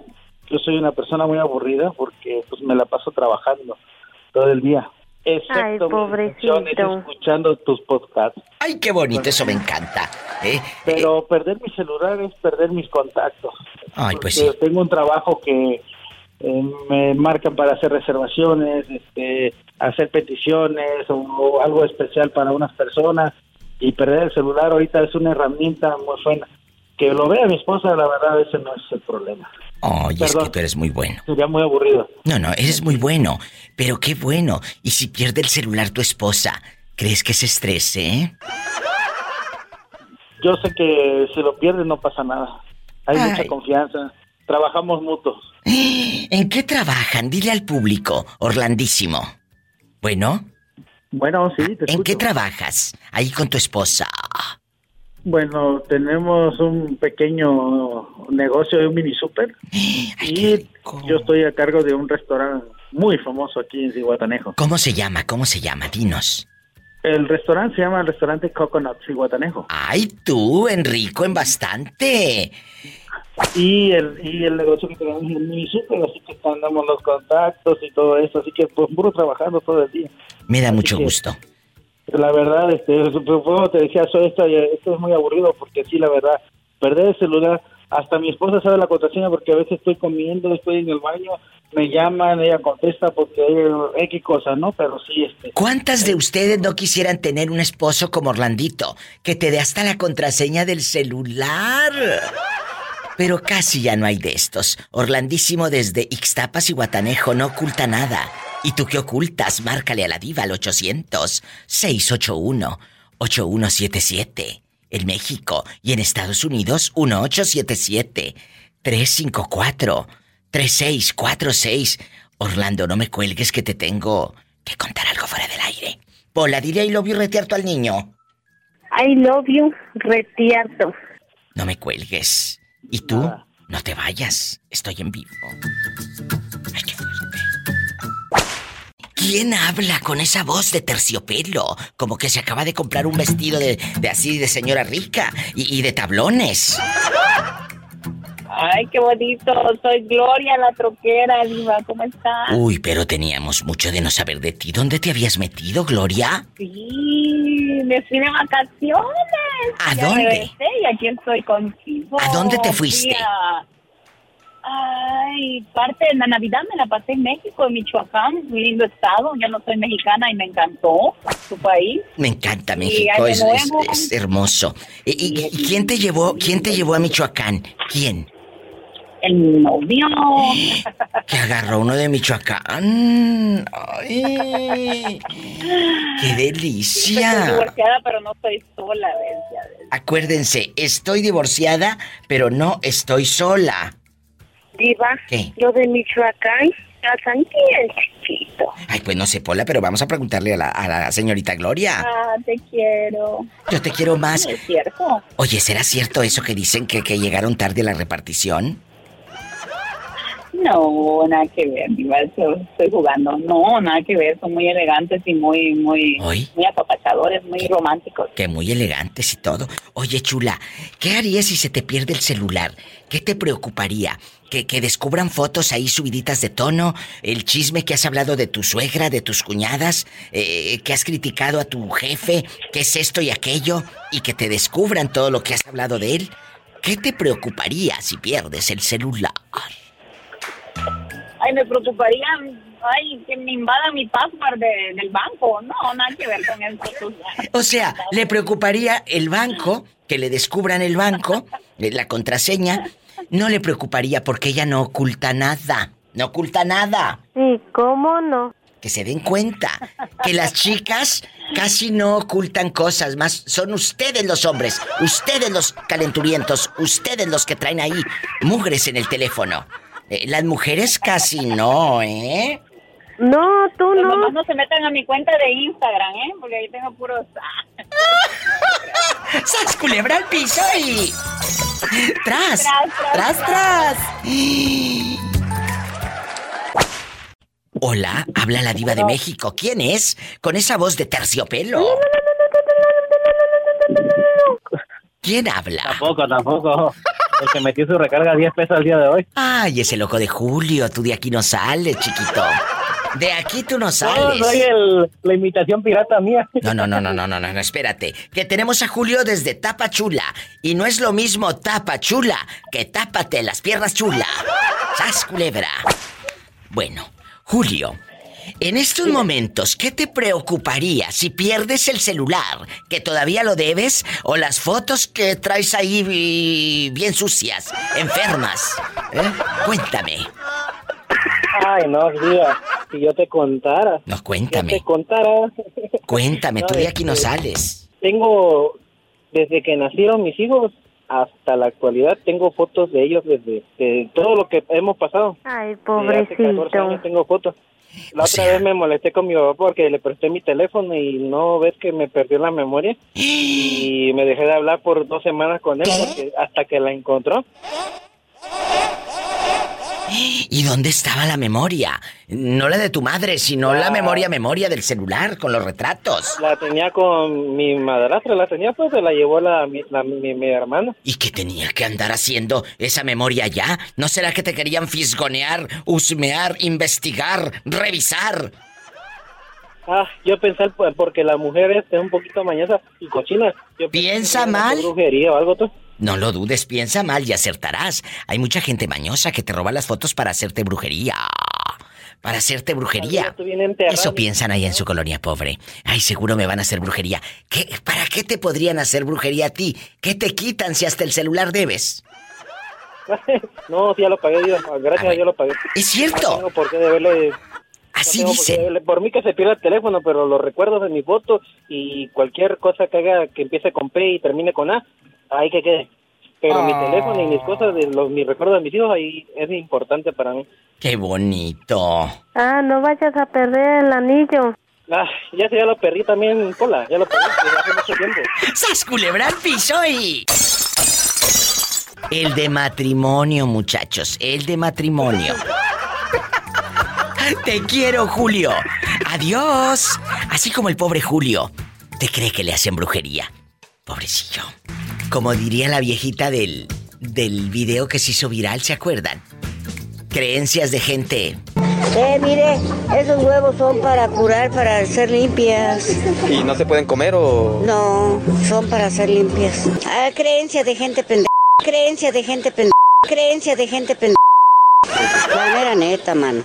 yo soy una persona muy aburrida porque pues me la paso trabajando todo el día. Excepto Ay, pobrecito. escuchando tus podcasts. Ay, qué bonito, eso me encanta. ¿eh? Pero perder mi celular es perder mis contactos. Ay, pues sí. Tengo un trabajo que eh, me marcan para hacer reservaciones, este, hacer peticiones o, algo especial para unas personas y perder el celular ahorita es una herramienta muy buena. Que lo vea mi esposa, la verdad, ese no es el problema. Ay, es Perdón. que tú eres muy bueno. Sería muy aburrido. No, no, eres muy bueno. Pero qué bueno. Y si pierde el celular tu esposa, ¿crees que se estrese, eh? Yo sé que si lo pierdes no pasa nada. Hay Ay. mucha confianza. Trabajamos mutuos. <gasps> ¿En qué trabajan? Dile al público, Orlandísimo. Bueno, Bueno, sí, te ¿en qué trabajas? Ahí con tu esposa. Bueno, tenemos un pequeño negocio de un mini super <gasps> y yo estoy a cargo de un restaurante muy famoso aquí en Cihuatanejo. ¿Cómo se llama? ¿Cómo se llama? Dinos. El restaurante se llama el restaurante Coconut Cihuatanejo Ay, tú, Enrico, en bastante. y el y el negocio que tenemos es el mini super, así que andamos los contactos y todo eso, así que pues puro trabajando todo el día. Me da mucho que- gusto. La verdad, este, como te decía, soy esto, esto es muy aburrido porque sí, la verdad, perder el celular, hasta mi esposa sabe la contraseña porque a veces estoy comiendo, estoy en el baño, me llaman, ella contesta porque hay X cosas, ¿no? Pero sí, este, ¿Cuántas de ustedes no quisieran tener un esposo como Orlandito, que te dé hasta la contraseña del celular? Pero casi ya no hay de estos. Orlandísimo desde Ixtapas y Guatanejo no oculta nada. ¿Y tú qué ocultas? Márcale a la diva al 800-681-8177. En México y en Estados Unidos, 1877-354-3646. Orlando, no me cuelgues que te tengo que contar algo fuera del aire. Pola, diré y lo vi retearto al niño. I love you, retierto. No me cuelgues. ¿Y tú? Nada. No te vayas. Estoy en vivo. ¿Quién habla con esa voz de terciopelo? Como que se acaba de comprar un vestido de, de así de señora rica y, y de tablones. Ay, qué bonito. Soy Gloria, la troquera, Diva. ¿Cómo estás? Uy, pero teníamos mucho de no saber de ti. ¿Dónde te habías metido, Gloria? Sí, me fui de vacaciones. ¿A Ya dónde? y aquí estoy contigo. ¿A dónde te Fui fuiste? Ay, parte de la Navidad me la pasé en México, en Michoacán, muy lindo estado. Yo no soy mexicana y me encantó su país. Me encanta México, es, es- hermoso. ¿Y, y- y quién te llevó, quién te llevó a Michoacán? ¿Quién? El novio. <gasps> Que agarró uno de Michoacán. ¡Ay! ¡Qué Estoy delicia! divorciada, pero no estoy sola. Acuérdense, estoy divorciada, pero no estoy sola. Diva, ¿Qué? lo de Michoacán, casan bien chiquito. Ay, pues no sé, Pola, pero vamos a preguntarle a la, a la señorita Gloria. Ah, te quiero. Yo te quiero más. Es cierto. Oye, ¿será cierto eso que dicen que, que llegaron tarde a la repartición? No, nada que ver, Diva, estoy jugando. No, nada que ver, son muy elegantes y muy, muy, ¿Hoy? muy apapachadores, muy románticos. Que muy elegantes y todo. Oye, chula, ¿qué harías si se te pierde el celular? ¿Qué te preocuparía? ¿Que, que descubran fotos ahí subiditas de tono? ¿El chisme que has hablado de tu suegra, de tus cuñadas? Eh, ¿Que has criticado a tu jefe? ¿Qué es esto y aquello? Y que te descubran todo lo que has hablado de él. ¿Qué te preocuparía si pierdes el celular? Ay, me preocuparía, ay, que me invadan mi password de- del banco. No, nada que ver con eso. O sea, le preocuparía el banco, que le descubran el banco, eh, la contraseña. No le preocuparía porque ella no oculta nada. No oculta nada. ¿Y cómo no? Que se den cuenta que las chicas casi no ocultan cosas, más son ustedes los hombres, ustedes los calenturientos, ustedes los que traen ahí mugres en el teléfono. Eh, las mujeres casi no, ¿eh? No, tú Los no. mamás no se metan a mi cuenta de Instagram, ¿eh? Porque ahí tengo puros... ah, ¡Sas culebra al piso y. ¡Tras! Tras, ¡Tras! Hola, habla la diva de México. ¿Quién es? Con esa voz de terciopelo. ¿Quién habla? tampoco, tampoco. el que metió su recarga a 10 pesos al día de hoy. Ay, ese loco de Julio, tú de aquí no sales, chiquito. De aquí tú no No, sales. soy el, la imitación pirata mía. No, no, no, no, no, no, no, no, espérate. Que tenemos a Julio desde Tapachula. Y no es lo mismo Tapachula que tápate las piernas chula. ¡Sas, culebra! Bueno, Julio, en estos momentos, ¿qué te preocuparía si pierdes el celular, que todavía lo debes, o las fotos que traes ahí bien sucias, enfermas? ¿Eh? Cuéntame. Ay, no, diga, si yo te contara. No, Yo cuéntame. te contara. Cuéntame, <laughs> tú de aquí no este, sales. Tengo, desde que nacieron mis hijos hasta la actualidad, tengo fotos de ellos desde de todo lo que hemos pasado. Ay, Desde hace 14 años pobrecito. tengo fotos. La O otra sea- vez me molesté con mi papá porque le presté mi teléfono y no ves que me perdió la memoria y me dejé de hablar por dos semanas con él porque hasta que la encontró. ¿Y dónde estaba la memoria? No la de tu madre, sino la memoria, memoria del celular con los retratos. La tenía con mi madrastra, la tenía pues se la llevó la, mi, la- mi, mi hermana. ¿Y qué tenía que andar haciendo esa memoria ya? ¿No será que te querían fisgonear, husmear, investigar, revisar? Ah, yo pensé porque la mujer es un poquito mañosa y cochina. Yo ¿Piensa mal? brujería o algo tú. No lo dudes, piensa mal y acertarás. Hay mucha gente mañosa que te roba las fotos para hacerte brujería. Para hacerte brujería. Eso piensan ahí en su colonia pobre. Ay, seguro me van a hacer brujería. ¿Qué, ¿Para qué te podrían hacer brujería a ti? ¿Qué te quitan si hasta el celular debes? <laughs> no, ya lo pagué, Dios. Gracias a Dios lo pagué. Es cierto. No tengo por qué deberle... Así no tengo por mí que se pierda el teléfono, pero los recuerdos de mi foto y cualquier cosa que haga que empiece con P y termine con A, ahí que quede. Pero mi Ah. teléfono y mis cosas, de los, mis recuerdos de mis hijos, ahí es importante para mí. Qué bonito. Ah, no vayas a perder el anillo. Ah, ya se ya lo perdí también, Pola, ya lo perdí hace mucho tiempo. <laughs> ¡Sas culebra al piso y... El de matrimonio, muchachos. El de matrimonio. Te quiero, Julio. Adiós. Así como el pobre Julio. ¿Te cree que le hacen brujería? Pobrecillo. Como diría la viejita del, del video que se hizo viral, ¿se acuerdan? Creencias de gente. Eh, mire, esos huevos son para curar, para ser limpias. ¿Y no se pueden comer o...? No, son para ser limpias. Ah, creencia de gente pendeja. Creencia de gente pendeja. Creencia de gente pendeja. La mera neta, mano.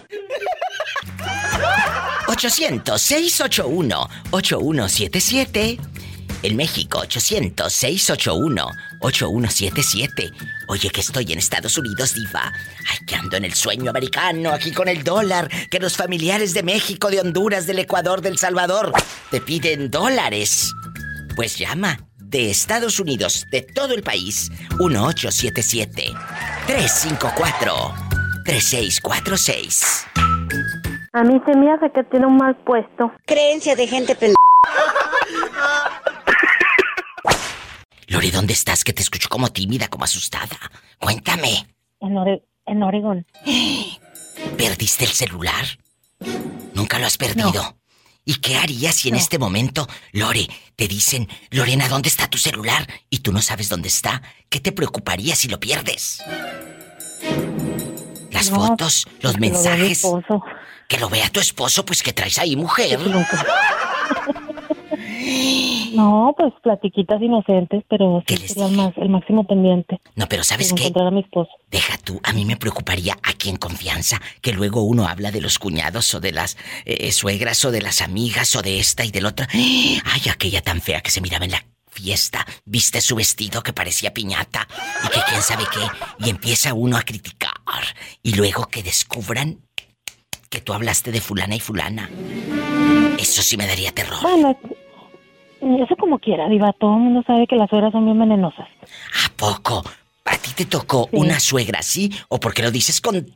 800-681-8177. En México, 800-681-8177. Oye, que estoy en Estados Unidos, diva. Ay, que ando en el sueño americano, aquí con el dólar. Que los familiares de México, de Honduras, del Ecuador, del Salvador, te piden dólares. Pues llama de Estados Unidos, de todo el país, 1877-354-3646. A mí se me hace que tiene un mal puesto. Creencia de gente pendeja. Lore, ¿dónde estás? Que te escucho como tímida, como asustada. Cuéntame. En, Ore- en Oregón. <gasps> ¿Perdiste el celular? Nunca lo has perdido. ¿Y qué harías si en este momento, Lore, te dicen, Lorena, ¿dónde está tu celular? Y tú no sabes dónde está. ¿Qué te preocuparía si lo pierdes? Las No, fotos, los que lo Que lo vea tu esposo, pues que traes ahí, mujer. No, pues platiquitas inocentes, pero sí sería el, más, el máximo pendiente. No, pero ¿sabes qué? encontrar a mi esposo. Deja tú, a mí me preocuparía aquí en confianza que luego uno habla de los cuñados o de las eh, suegras o de las amigas o de esta y del otra. Ay, aquella tan fea que se miraba en la fiesta, viste su vestido que parecía piñata y que quién sabe qué, y empieza uno a criticar y luego que descubran que tú hablaste de fulana y fulana. Eso sí me daría terror. Bueno, eso como quiera, Diva. Todo el mundo sabe que las suegras son bien venenosas. ¿A poco? ¿A ti te tocó una suegra así o porque lo dices con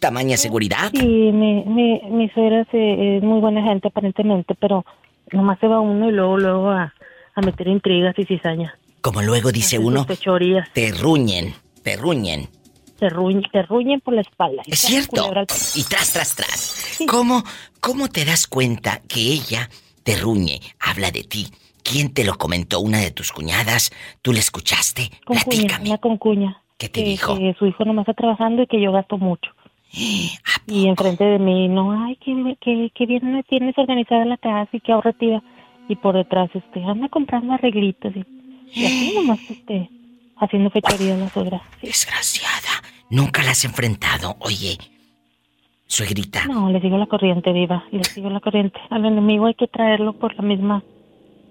tamaña seguridad? Sí, mi, mi, mi suegra se- es muy buena gente aparentemente, pero nomás se va uno y luego, luego a, a meter intrigas y cizaña. Como luego dice Hace uno, te ruñen, te ruñen. Te, ruñ- te ruñen por la espalda. Es cierto. Y tras, tras, tras. ¿Cómo, ¿Cómo te das cuenta que ella te ruñe, habla de ti? ¿Quién te lo comentó? ¿Una de tus cuñadas? ¿Tú le escuchaste? Con cuña, una con cuña. ¿Qué te que, dijo? que su hijo nomás está trabajando y que yo gasto mucho. <gasps> Y enfrente de mí, no, ay, que, que, que bien me tienes organizada la casa y que ahorrativa. Y por detrás, este, anda comprando arreglitos y, y así <gasps> nomás, este, haciendo fechoría la suegra. Desgraciada. Nunca la has enfrentado. Oye, suegrita. No, le sigo la corriente, viva, le sigo la corriente. Al enemigo hay que traerlo por la misma,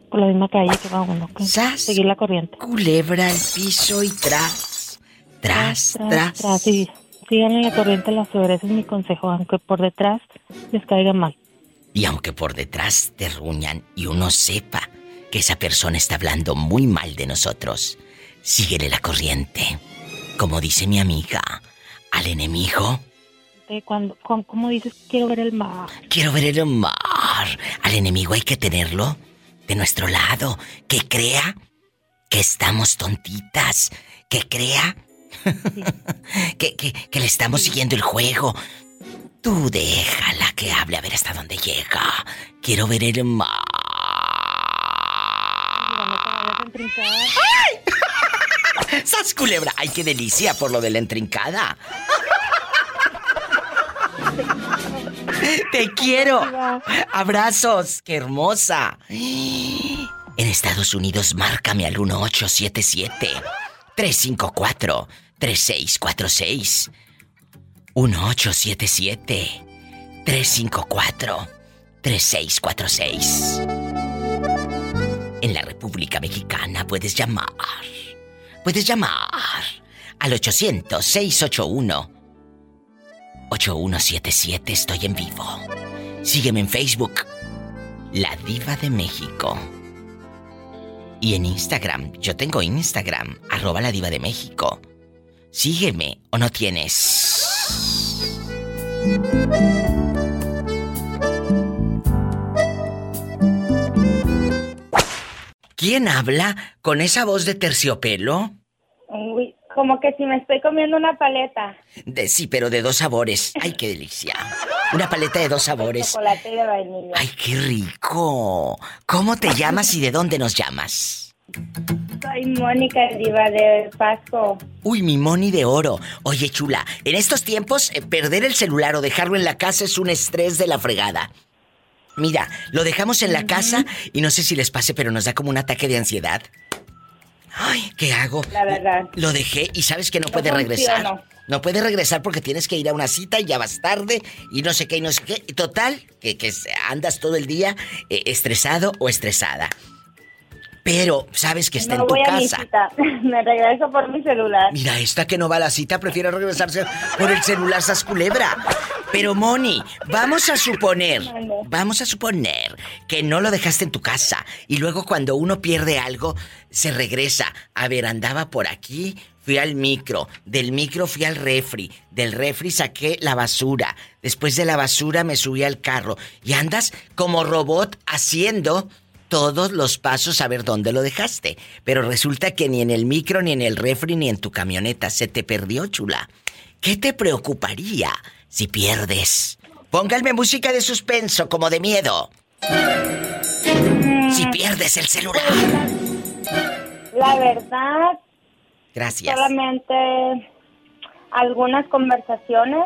por la misma calle que va uno. que Seguir la corriente. Culebra al piso y tras. Tras, tras. Tras, sí. Síganle la corriente a la suegra, ese es mi consejo, aunque por detrás les caiga mal. Y aunque por detrás te ruñan y uno sepa que esa persona está hablando muy mal de nosotros, síguele la corriente. Como dice mi amiga, al enemigo, Eh, Cuando, cuando, ¿Cómo dices? Quiero ver el mar. quiero ver el mar. Al enemigo hay que tenerlo de nuestro lado. Que crea que estamos tontitas. Que crea <laughs> que, que, que le estamos siguiendo el juego. Tú déjala que hable a ver hasta dónde llega. Quiero ver el mar. ¡Sas culebra! ¡Ay, qué delicia por lo de la entrincada! ¡Te quiero! ¡Abrazos! ¡Qué hermosa! En Estados Unidos, márcame al 1877-354-3646. 1877-354-3646. En la República Mexicana puedes llamar. Puedes llamar al 800-681-8177. Estoy en vivo. Sígueme en Facebook. La Diva de México. Y en Instagram. Yo tengo Instagram. Arroba la Diva de México. Sígueme o no tienes. ¿Quién habla con esa voz de terciopelo? Uy, como que si me estoy comiendo una paleta. De, sí, pero de dos sabores. ¡Ay, qué delicia! Una paleta de dos sabores. Chocolate y de vainilla. ¡Ay, qué rico! ¿Cómo te llamas y de dónde nos llamas? Soy Mónica Diva de Pasco. Uy, mi Moni de oro. Oye, chula, en estos tiempos, eh, perder el celular o dejarlo en la casa es un estrés de la fregada. Mira, lo dejamos en la casa y no sé si les pase, pero nos da como un ataque de ansiedad. Ay, ¿qué hago? La verdad. Lo dejé y sabes que no No puede regresar. No puede regresar porque tienes que ir a una cita y ya vas tarde y no sé qué y no sé qué. Total, que, que andas todo el día eh, estresado o estresada. Pero sabes que está no en tu voy a mi casa. cita. <laughs> Me regreso por mi celular. Mira, esta que no va a la cita prefiere regresarse por el celular sas culebra. Pero Moni, vamos a suponer, vamos a suponer que no lo dejaste en tu casa y luego cuando uno pierde algo se regresa. A ver, andaba por aquí, fui al micro, del micro fui al refri, del refri saqué la basura, después de la basura me subí al carro y andas como robot haciendo todos los pasos a ver dónde lo dejaste. Pero resulta que ni en el micro, ni en el refri, ni en tu camioneta se te perdió, chula. ¿Qué te preocuparía si pierdes? Pónganme música de suspenso, como de miedo. Si pierdes el celular. La verdad, Gracias. solamente algunas conversaciones,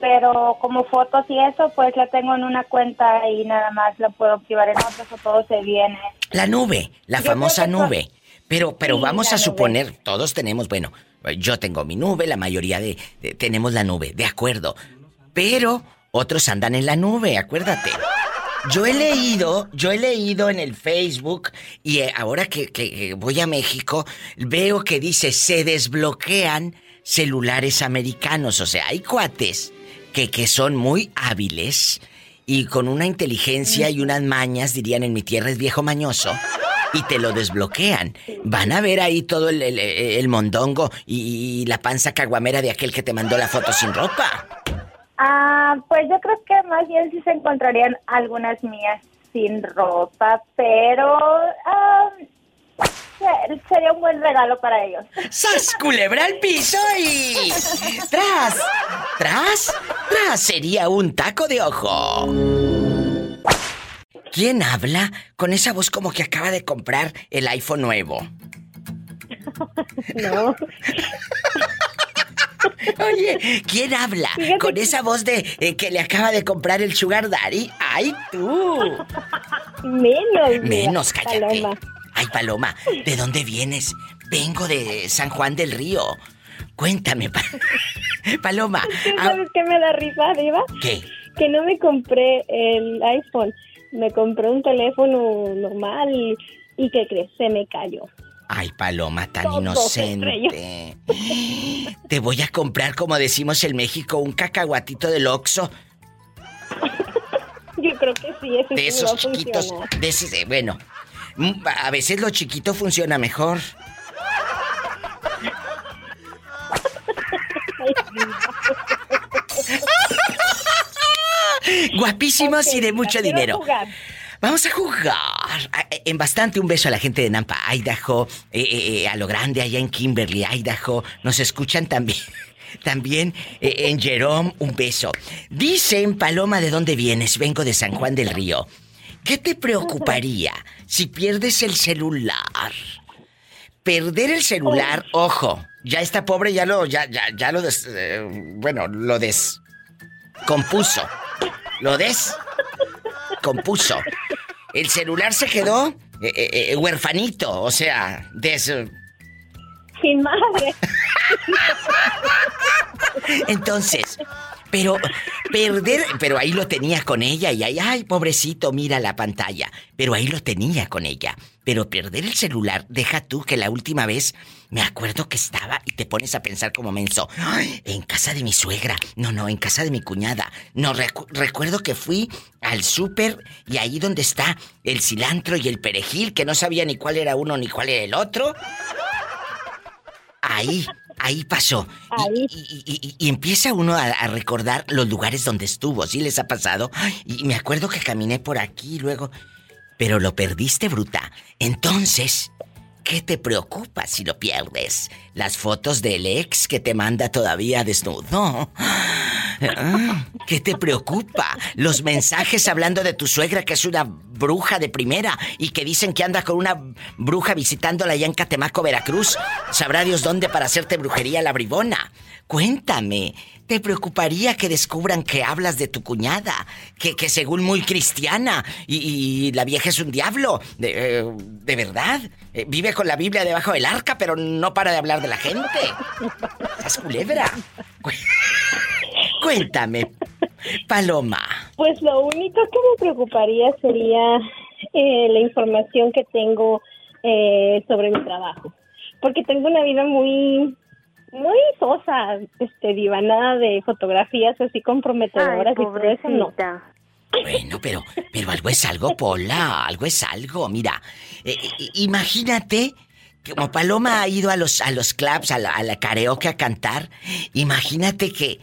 pero como fotos y eso, pues la tengo en una cuenta y nada más la puedo activar en otras o todo se viene. La nube, la Yo famosa nube. Pero, pero Sí, vamos a nube. suponer, todos tenemos, bueno, yo tengo mi nube, la mayoría de, de- tenemos la nube, de acuerdo. Pero otros andan en la nube, acuérdate. Yo he leído, yo he leído en el Facebook y eh, ahora que, que, voy a México veo que dice se desbloquean celulares americanos, o sea, hay cuates que, que son muy hábiles y con una inteligencia y unas mañas, dirían en mi tierra es viejo mañoso, y te lo desbloquean. Van a ver ahí todo el, el- el mondongo y, y la panza caguamera de aquel que te mandó la foto sin ropa. Ah, pues yo creo que más bien sí se encontrarían algunas mías sin ropa, pero ah, sería un buen regalo para ellos. ¡Sas, culebra al piso y... ¡Tras! ¡Tras! ¡Tras! Sería un taco de ojo. ¿Quién habla con esa voz como que acaba de comprar el iPhone nuevo? No. Oye, ¿quién habla? Con esa voz de eh, que le acaba de comprar el Sugar Daddy. ¡Ay, tú! Menos. Menos, cállate. Paloma. Ay, Paloma, ¿de dónde vienes? Vengo de San Juan del Río. Cuéntame, <laughs> Paloma. ¿Sabes qué me da risa, Diva? ¿Qué? Que no me compré el iPhone. Me compré un teléfono normal y, y ¿qué crees? Se me cayó. Ay, Paloma, tan inocente. <laughs> Te voy a comprar, como decimos en México, un cacahuatito del Oxxo. <laughs> Yo creo que sí, ese De esos chiquitos, de ese, bueno, a veces lo chiquito funciona mejor. Guapísimos y de mucho dinero. Vamos a jugar. En bastante un beso a la gente de Nampa, Idaho, eh, eh, eh, a lo grande allá en Kimberly, Idaho. Nos escuchan también. <laughs> También en Jerome, un beso. Dicen, Paloma, ¿de dónde vienes? Vengo de San Juan del Río. ¿Qué te preocuparía si pierdes el celular? Perder el celular, ojo, ya está pobre, ya lo, ya, ya, ya lo des, bueno, lo descompuso. Lo descompuso. El celular se quedó eh, eh, eh, huerfanito, o sea, des... Sin madre. Entonces, pero perder, pero ahí lo tenía con ella y ahí, ay, pobrecito, mira la pantalla. Pero ahí lo tenía con ella. Pero perder el celular, deja tú que la última vez me acuerdo que estaba y te pones a pensar como menso. en casa de mi suegra. No, no, en casa de mi cuñada. No, recuerdo que fui al súper y ahí donde está el cilantro y el perejil, que no sabía ni cuál era uno ni cuál era el otro. Ahí, ahí pasó. Y, empieza uno a, a, recordar los lugares donde estuvo, ¿sí les ha pasado? Y me acuerdo que caminé por aquí luego. Pero lo perdiste, bruta. Entonces, ¿qué te preocupa si lo pierdes? Las fotos del ex que te manda todavía desnudo. Ah, ¿Qué te preocupa? Los mensajes hablando de tu suegra que es una bruja de primera y que dicen que anda con una bruja visitándola allá en Catemaco, Veracruz. Sabrá Dios dónde para hacerte brujería la bribona. Cuéntame, ¿te preocuparía que descubran que hablas de tu cuñada? Que, que según muy cristiana y, la vieja es un diablo. ¿De, eh, verdad? Eh, vive con la Biblia debajo del arca, pero no para de hablar de la gente. Es culebra. Cuéntame, Paloma. Pues lo único que me preocuparía sería eh, la información que tengo eh, sobre mi trabajo. Porque tengo una vida muy muy sosa, este, diva, nada de fotografías así comprometedoras y todo eso no. Bueno, pero, pero algo es algo, Pola, algo es algo. Mira, eh, imagínate como Paloma ha ido a los, a los clubs, a la, a la karaoke a cantar, imagínate que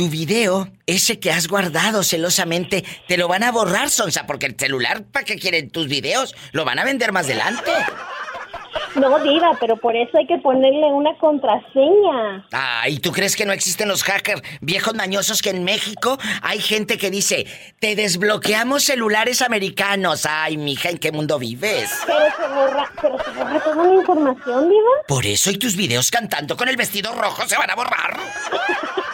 tu video, ese que has guardado celosamente, te lo van a borrar, Sonsa, porque el celular, ¿para qué quieren tus videos? Lo van a vender más adelante. No, Diva, pero por eso hay que ponerle una contraseña. Ah, ¿y tú crees que no existen los hackers viejos mañosos que en México hay gente que dice, te desbloqueamos celulares americanos? Ay, mija, ¿en qué mundo vives? Pero se borra, pero se borra toda la información, Diva. Por eso y tus videos cantando con el vestido rojo se van a borrar. <laughs>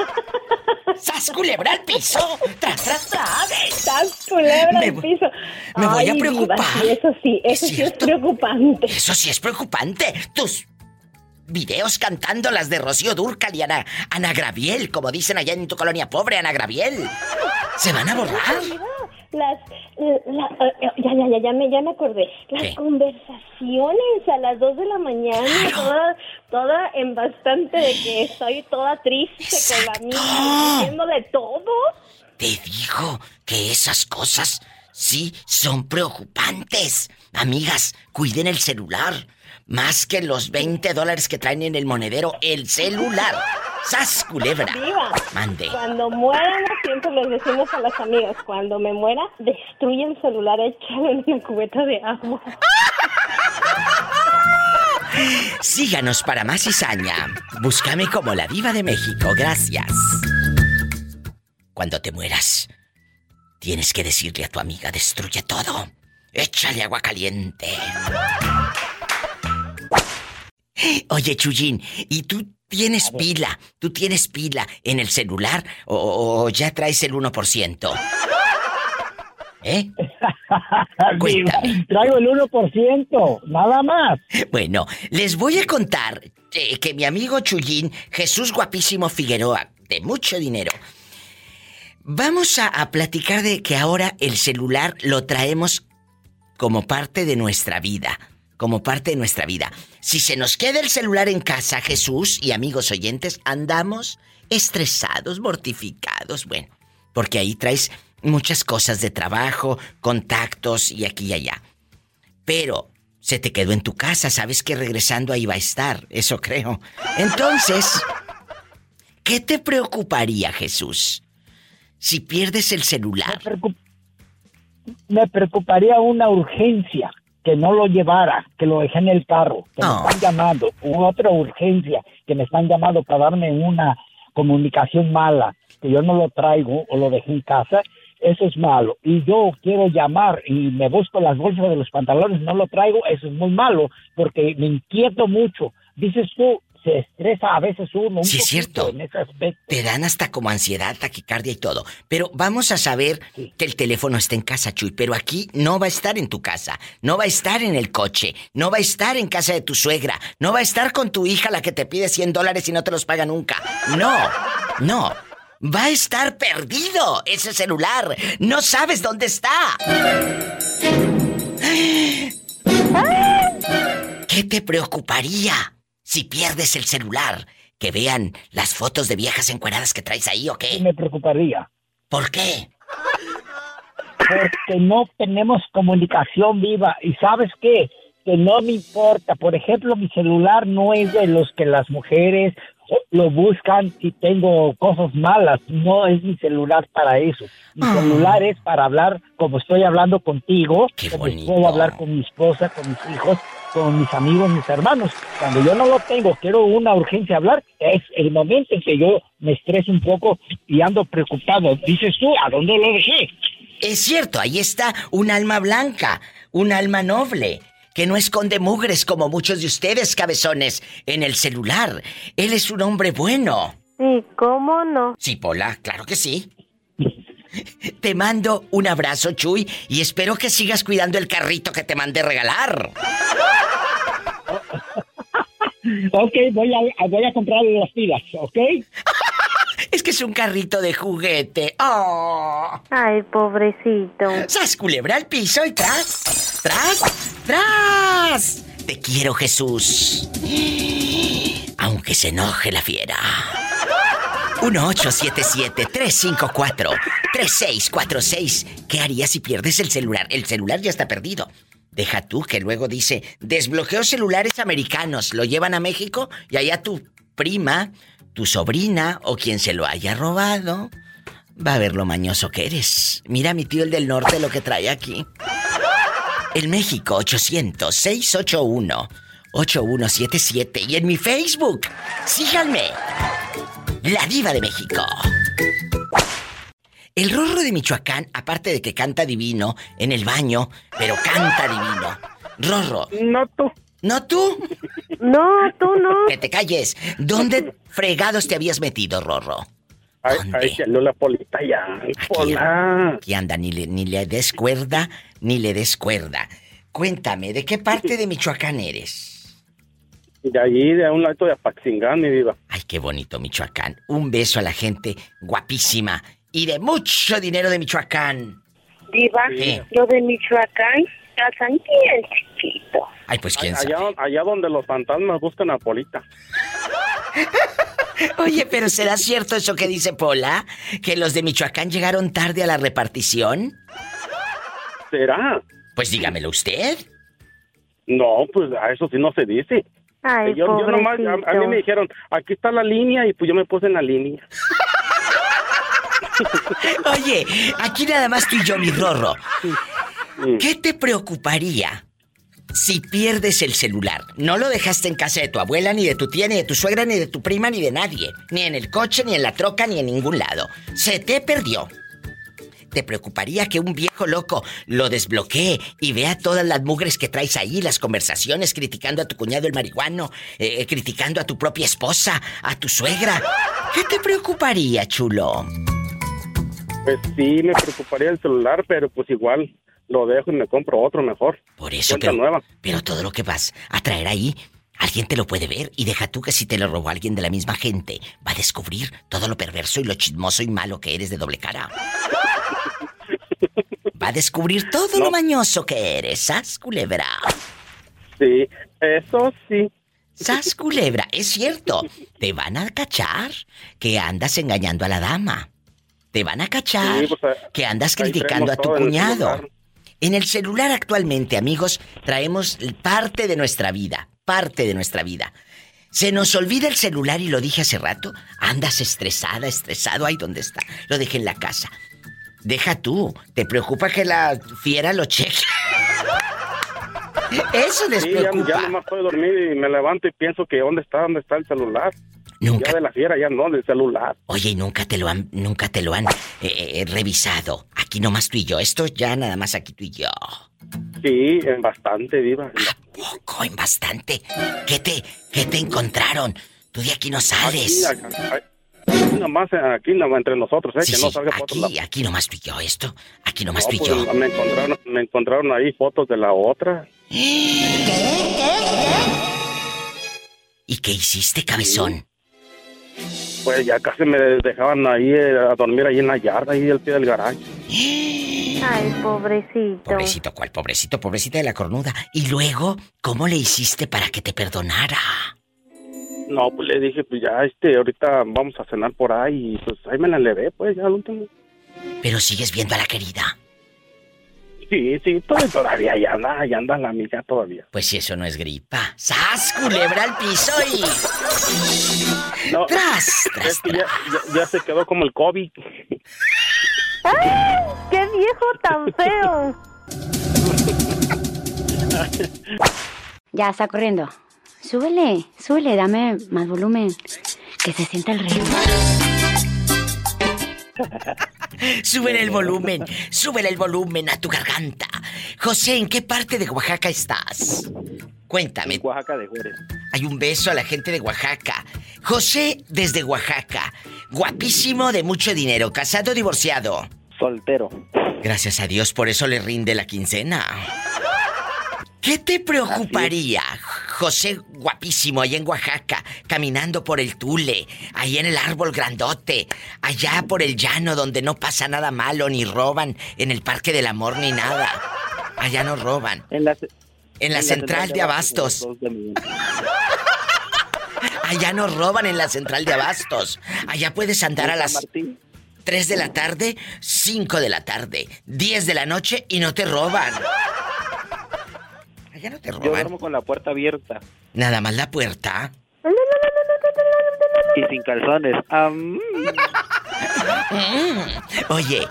¡Sas culebra al piso! ¡Tras, tras, tras! ¡Sas culebra al piso! Me voy a preocupar. eso sí, eso sí es preocupante. Eso sí es preocupante. Tus videos cantando las de Rocío Durcal y Ana, Ana Graviel, como dicen allá en tu colonia pobre, Ana Graviel. ¿Se van a borrar? Las eh, ya, ya, ya, ya me, ya me acordé. Las conversaciones a las 2 de la mañana, toda, toda en bastante de que estoy toda triste con la mía, diciéndole todo. Te digo que esas cosas sí son preocupantes. Amigas, cuiden el celular. Más que los 20 dólares que traen en el monedero, el celular. ¡Sas, culebra! Viva. Mande. Cuando mueran, siempre les decimos a las amigas, cuando me muera, destruye el celular, échalo en una cubeta de agua. Síganos para más cizaña. Búscame como la diva de México. Gracias. Cuando te mueras, tienes que decirle a tu amiga, destruye todo. Échale agua caliente. Oye, Chuyín, ¿y tú tienes pila? ¿Tú tienes pila en el celular o, o ya traes el 1%? <laughs> ¿Eh? Cuéntame. Traigo el 1%, nada más. Bueno, les voy a contar eh, que mi amigo Chuyín, Jesús Guapísimo Figueroa, de mucho dinero, vamos a, a platicar de que ahora el celular lo traemos como parte de nuestra vida. Como parte de nuestra vida. Si se nos queda el celular en casa, Jesús y amigos oyentes, andamos estresados, mortificados, bueno, porque ahí traes muchas cosas de trabajo, contactos y aquí y allá. Pero se te quedó en tu casa, sabes que regresando ahí va a estar, eso creo. Entonces, ¿qué te preocuparía, Jesús? Si pierdes el celular. Me, preocuparía una urgencia, que no lo llevara, que lo dejé en el carro, que me están llamando, otra urgencia, que me están llamando para darme una comunicación mala, que yo no lo traigo o lo dejé en casa eso es malo. Y yo quiero llamar y me busco las bolsas de los pantalones, no lo traigo, eso es muy malo, porque me inquieto mucho. Dices tú, se estresa a veces uno. Un sí, es cierto. Te dan hasta como ansiedad, taquicardia y todo. Pero vamos a saber que el teléfono está en casa, Chuy. Pero aquí no va a estar en tu casa. No va a estar en el coche. No va a estar en casa de tu suegra. No va a estar con tu hija la que te pide 100 dólares y no te los paga nunca. No, no. Va a estar perdido ese celular. No sabes dónde está. ¿Qué te preocuparía si pierdes el celular? ¿Que vean las fotos de viejas encueradas que traes ahí o qué? Me preocuparía. ¿Por qué? Porque no tenemos comunicación viva. ¿Y sabes qué? Que no me importa. Por ejemplo, mi celular no es de los que las mujeres lo buscan si tengo cosas malas. No es mi celular para eso. Mi Ah. celular es para hablar como estoy hablando contigo, como puedo hablar con mi esposa, con mis hijos, con mis amigos, mis hermanos. Cuando yo no lo tengo, quiero una urgencia hablar, es el momento en que yo me estreso un poco y ando preocupado. Dices tú, ¿a dónde lo dejé? Es cierto, ahí está un alma blanca, un alma noble, que no esconde mugres como muchos de ustedes, cabezones, en el celular. Él es un hombre bueno. Sí, ¿cómo no? Sí, Pola, claro que sí. Te mando un abrazo, Chuy, y espero que sigas cuidando el carrito que te mandé regalar. <laughs> Ok, voy a, voy a comprarle las pilas, ¿ok? Es que es un carrito de juguete. ¡Oh! Ay, pobrecito. ¡Sas culebra al piso y tras! ¡Tras! ¡Tras! Te quiero, Jesús. Aunque se enoje la fiera. 1877-354-3646. ¿Qué harías si pierdes el celular? El celular ya está perdido. Deja tú que luego dice, desbloqueo celulares americanos, lo llevan a México y allá tu prima, tu sobrina o quien se lo haya robado, va a ver lo mañoso que eres. Mira mi tío el del norte lo que trae aquí. El México 800-681-8177 y en mi Facebook, síganme. La diva de México. El rorro de Michoacán, aparte de que canta divino en el baño, pero canta divino. Rorro. No tú. ¿No tú? No, tú no. Que te calles. ¿Dónde fregados te habías metido, Rorro? Ay, ay, que no la polita ya. Aquí anda, ni le, ni le des cuerda, ni le des cuerda. Cuéntame, ¿de qué parte de Michoacán eres? De allí, de un lado de Apaxingán, mi vida. Ay, qué bonito Michoacán. Un beso a la gente guapísima y de mucho dinero de Michoacán. Diva, ¿Qué? lo de Michoacán están bien chiquito. Ay, pues quién allá, sabe. allá donde los fantasmas buscan a Polita. <laughs> Oye, pero ¿será cierto eso que dice Pola? ¿Que los de Michoacán llegaron tarde a la repartición? ¿Será? Pues dígamelo usted. No, pues a eso sí no se dice. Ay, yo, yo nomás, a, a mí me dijeron, aquí está la línea y pues yo me puse en la línea. <laughs> Oye, aquí nada más tú y yo, mi Rorro. ¿Qué te preocuparía si pierdes el celular? No lo dejaste en casa de tu abuela, ni de tu tía, ni de tu suegra, ni de tu prima, ni de nadie. Ni en el coche, ni en la troca, ni en ningún lado. Se te perdió. ¿Te preocuparía que un viejo loco lo desbloquee y vea todas las mugres que traes ahí, las conversaciones, criticando a tu cuñado el marihuano, eh, eh, criticando a tu propia esposa, a tu suegra? ¿Qué te preocuparía, chulo? Pues sí, me preocuparía el celular, pero pues igual lo dejo y me compro otro mejor. Por eso, pero, nueva. pero todo lo que vas a traer ahí, alguien te lo puede ver y deja tú que si te lo robó alguien de la misma gente, va a descubrir todo lo perverso y lo chismoso y malo que eres de doble cara. <laughs> Va a descubrir todo lo mañoso que eres, ¿sas, culebra? Sí, eso sí. Sas, culebra, es cierto. Te van a cachar que andas engañando a la dama. Te van a cachar pues, que andas criticando a tu cuñado. En el celular actualmente, amigos, traemos parte de nuestra vida, parte de nuestra vida. Se nos olvida el celular y lo dije hace rato. Andas estresada, estresado. Ahí donde está. Lo dejé en la casa. Deja tú. ¿Te preocupa que la fiera lo cheque? <laughs> Eso les preocupa. Ya, ya nomás puedo dormir y me levanto y pienso que ¿dónde está? ¿Dónde está el celular? Nunca. Ya de la fiera, ya no, del celular. Oye, nunca te lo han, nunca te lo han eh, eh, revisado. Aquí nomás tú y yo. Esto ya nada más aquí tú y yo. Sí, en bastante, viva. ¿A poco? ¿En bastante? ¿Qué te, qué te encontraron? Tú de aquí no sales. Aquí, aquí, nomás, aquí nomás entre nosotros, ¿eh? que no salga aquí, aquí nomás tú y yo esto. Aquí nomás tú y pues, yo. Me encontraron, me encontraron ahí fotos de la otra. ¿Y qué hiciste, cabezón? Pues ya casi me dejaban ahí eh, a dormir ahí en la yarda, ahí al pie del garaje. Ay, pobrecito. Pobrecito, ¿cuál pobrecito? Pobrecita de la cornuda. Y luego, ¿cómo le hiciste para que te perdonara? No, pues le dije, pues ya, este, ahorita vamos a cenar por ahí y pues ahí me la levé, pues ya lo último. Pero sigues viendo a la querida. Sí, sí, todavía ya anda, ya anda la amiga todavía. Pues si eso no es gripa. ¡Sas, culebra al piso y... No, ¡Tras, tras, Ya, ya, se quedó como el COVID. ¡Ay, qué viejo tan feo! ya, está corriendo. Súbele, súbele, dame más volumen. Que se sienta el ritmo. <laughs> Súbele el volumen, súbele el volumen a tu garganta. José, ¿en qué parte de Oaxaca estás? Cuéntame. Oaxaca de Juárez. Hay un beso a la gente de Oaxaca. José, desde Oaxaca. Guapísimo, de mucho dinero. ¿Casado o divorciado? Soltero. Gracias a Dios, por eso le rinde la quincena. ¿Qué te preocuparía, José guapísimo, allá en Oaxaca, caminando por el Tule, ahí en el árbol grandote, allá por el llano donde no pasa nada malo, ni roban en el Parque del Amor ni nada? Allá no roban. En la, en la, central, de Abastos. allá no roban en la central de Abastos. Allá puedes andar a las 3 de la tarde, 5 de la tarde, 10 de la noche y no te roban. Allá no te roban. Yo duermo con la puerta abierta. Nada más la puerta. Y sin calzones. <laughs> Oye,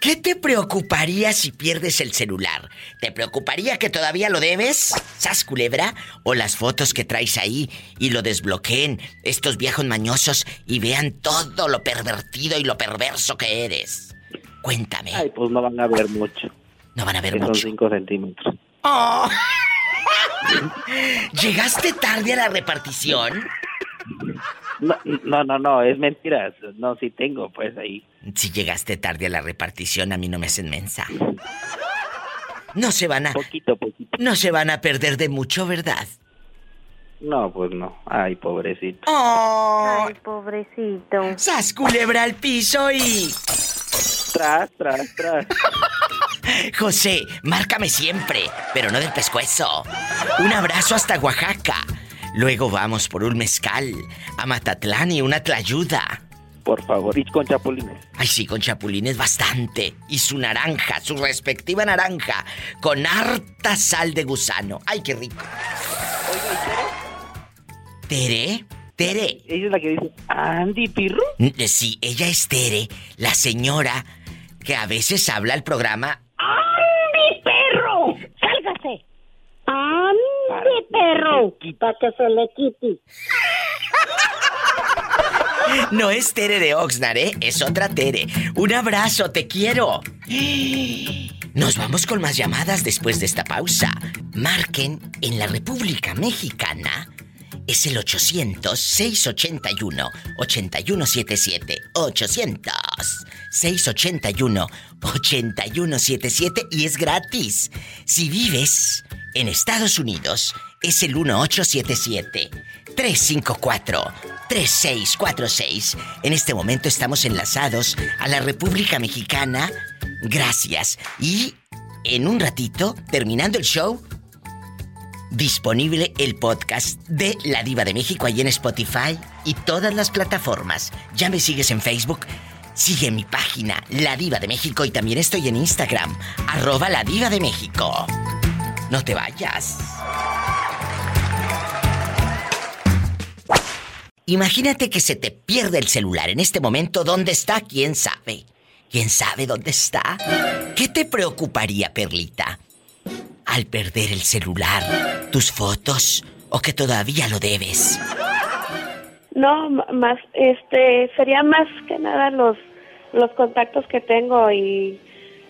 ¿qué te preocuparía si pierdes el celular? ¿Te preocuparía que todavía lo debes? ¿Sas culebra? ¿O las fotos que traes ahí y lo desbloqueen estos viejos mañosos y vean todo lo pervertido y lo perverso que eres? Cuéntame. Ay, pues no van a ver mucho. No van a ver mucho. Son 5 centímetros. Oh. ¿Llegaste tarde a la repartición? No, no, no, es mentira. No, sí tengo, pues ahí. Si llegaste tarde a la repartición, a mí no me hacen mensa. No se van a. Poquito, poquito. No se van a perder de mucho, ¿verdad? No, pues no. Ay, pobrecito. Oh. Ay, pobrecito. ¡Sas culebra al piso y. Tras, tras, tras. José, márcame siempre, pero no del pescuezo. Un abrazo hasta Oaxaca. Luego vamos por un mezcal a Matatlán y una tlayuda. Por favor, y con chapulines. Ay, sí, con chapulines bastante. Y su naranja, su respectiva naranja, con harta sal de gusano. Ay, qué rico. Tere? Tere. Ella es la que dice, Andy Pirro. Sí, ella es Tere, la señora que a veces habla al programa ¡Andy, perro! ¡Sálgase! ¡Andy, perro! Para que se le quite. No es Tere de Oxnard, ¿eh? Es otra Tere. Un abrazo, te quiero. Nos vamos con más llamadas después de esta pausa. Marquen en la República Mexicana. Es el 800-681-8177. 800-681-8177 y es gratis. Si vives en Estados Unidos, es el 1877. 354-3646. En este momento estamos enlazados a la República Mexicana. Gracias. Y en un ratito, terminando el show, disponible el podcast de La Diva de México ahí en Spotify y todas las plataformas. Ya me sigues en Facebook. Sigue mi página, La Diva de México, y también estoy en Instagram, arroba La Diva de México. No te vayas. Imagínate que se te pierde el celular en este momento. ¿Dónde está? ¿Quién sabe? ¿Quién sabe dónde está? ¿Qué te preocuparía, Perlita? Al perder el celular, tus fotos o que todavía lo debes. No, más, este, sería más que nada los, los contactos que tengo y,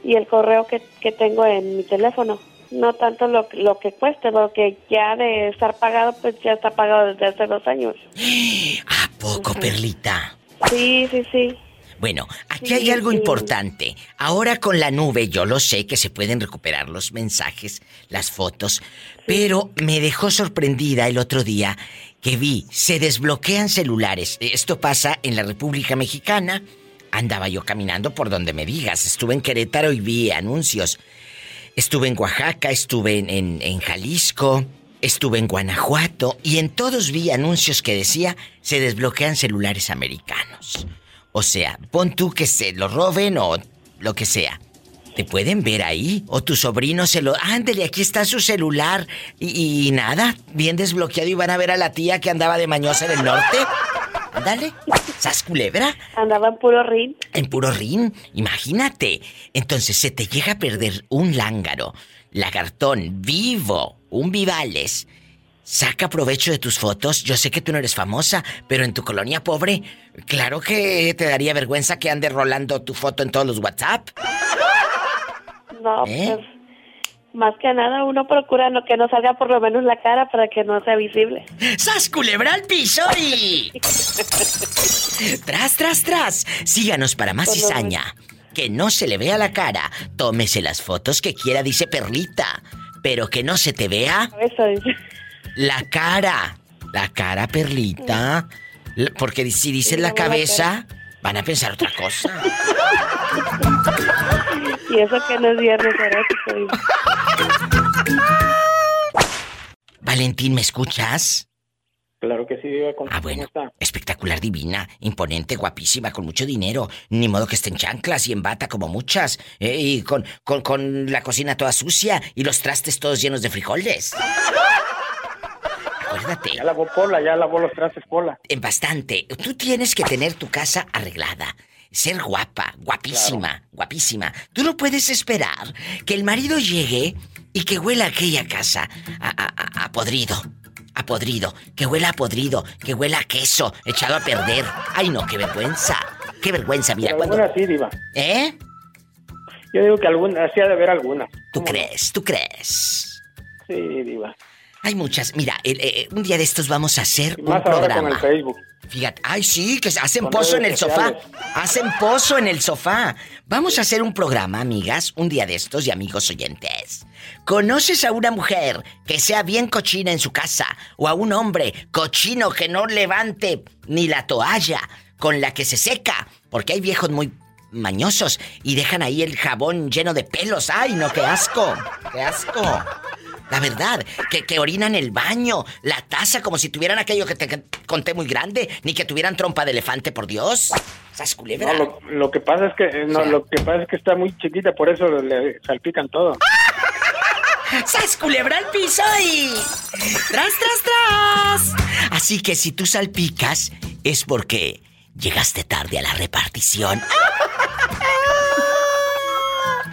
y el correo que, que tengo en mi teléfono. No tanto lo, lo que cueste, porque ya de estar pagado, pues ya está pagado desde hace dos años. <gasps> ¿A poco, Perlita? Sí, sí, sí. Bueno, aquí Sí, hay algo sí. importante. Ahora con la nube yo lo sé que se pueden recuperar los mensajes, las fotos, pero me dejó sorprendida el otro día que vi, se desbloquean celulares. Esto pasa en la República Mexicana. Andaba yo caminando por donde me digas. Estuve en Querétaro y vi anuncios. Estuve en Oaxaca, estuve en, en- en Jalisco, estuve en Guanajuato y en todos vi anuncios que decía se desbloquean celulares americanos. O sea, pon tú que se lo roben o lo que sea. Te pueden ver ahí o tu sobrino se lo... Ándele, aquí está su celular y, y nada, bien desbloqueado y van a ver a la tía que andaba de mañosa en el norte. Ándale, ¿sas culebra? Andaba en puro rin. En puro rin, imagínate. Entonces se te llega a perder un lángaro, lagartón, vivo, un vivales. Saca provecho de tus fotos. Yo sé que tú no eres famosa, pero en tu colonia pobre, claro que te daría vergüenza que ande rolando tu foto en todos los WhatsApp. No, ¿Eh? pues más que nada uno procura no, que no salga por lo menos la cara para que no sea visible. ¡Sas culebra al piso y... <laughs> tras, tras, tras. Síganos para más cizaña. Que no se le vea la cara. Tómese las fotos que quiera, dice Perlita. Pero que no se te vea Eso dice. La cara. La cara, Perlita. Porque si dices la cabeza, van a pensar otra cosa. Y eso que no es viernes erótico. Valentín, ¿me escuchas? Claro que sí, Diva. ¿Cómo, Ah, bueno. está? Espectacular, divina, imponente, guapísima, con mucho dinero. Ni modo que esté en chanclas y en bata como muchas. eh, y con, con, con la cocina toda sucia y los trastes todos llenos de frijoles. Acuérdate. Ya lavó Pola, ya lavó los trastes Pola. En bastante. Tú tienes que tener tu casa arreglada. Ser guapa, guapísima, guapísima. Tú no puedes esperar que el marido llegue y que huela aquella casa a, a- a- a podrido. A podrido. Que huela a podrido. Que huela a queso echado a perder. Ay, no, qué vergüenza. Qué vergüenza, mira, Pero cuando. sí, Diva. ¿Eh? Yo digo que algunas, sí ha de haber algunas. ¿Tú crees? ¿Tú crees? Sí, Diva. Hay muchas. Mira, el- eh, un día de estos vamos a hacer un Más ahora con programa. el Facebook. Fíjate, ay sí, que hacen Con pozo en el sofá. Hacen pozo en el sofá. Vamos a hacer un programa, amigas, un día de estos y amigos oyentes. ¿Conoces a una mujer que sea bien cochina en su casa o a un hombre cochino que no levante ni la toalla con la que se seca? Porque hay viejos muy mañosos y dejan ahí el jabón lleno de pelos. ¡Ay, no, qué asco! ¡Qué asco! La verdad, que, que orinan el baño, la taza, como si tuvieran aquello que te conté muy grande, ni que tuvieran trompa de elefante, por Dios. ¿Esas culebra? No, lo, lo que pasa es que eh, no, O sea. lo que pasa es que está muy chiquita, por eso le salpican todo. <laughs> ¡Sas culebra al piso y... ¡Tras, tras, tras! Así que si tú salpicas, es porque llegaste tarde a la repartición.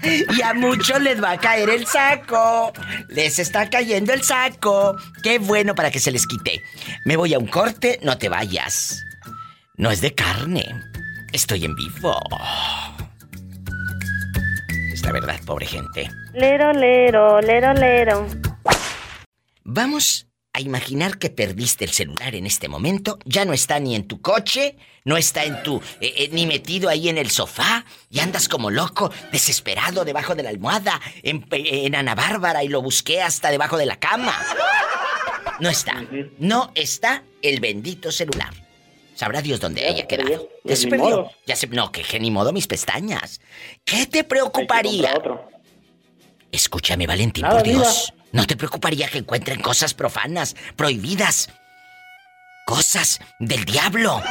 Y a muchos les va a caer el saco. Les está cayendo el saco. Qué bueno para que se les quite. Me voy a un corte, no te vayas. No es de carne. Estoy en vivo. Es la verdad, pobre gente. Lero, lero, lero, lero. Vamos a imaginar que perdiste el celular en este momento. Ya no está ni en tu coche, no está en tu. eh, eh, ni metido ahí en el sofá. Y andas como loco, desesperado debajo de la almohada, en, en Ana Bárbara y lo busqué hasta debajo de la cama. No está. No está el bendito celular. Sabrá Dios dónde haya quedado. Ya se perdió. Ya se. No, que, que ni modo mis pestañas. ¿Qué te preocuparía? Escúchame, Valentín, por Dios. ¿No te preocuparía que encuentren cosas profanas, prohibidas? Cosas del diablo.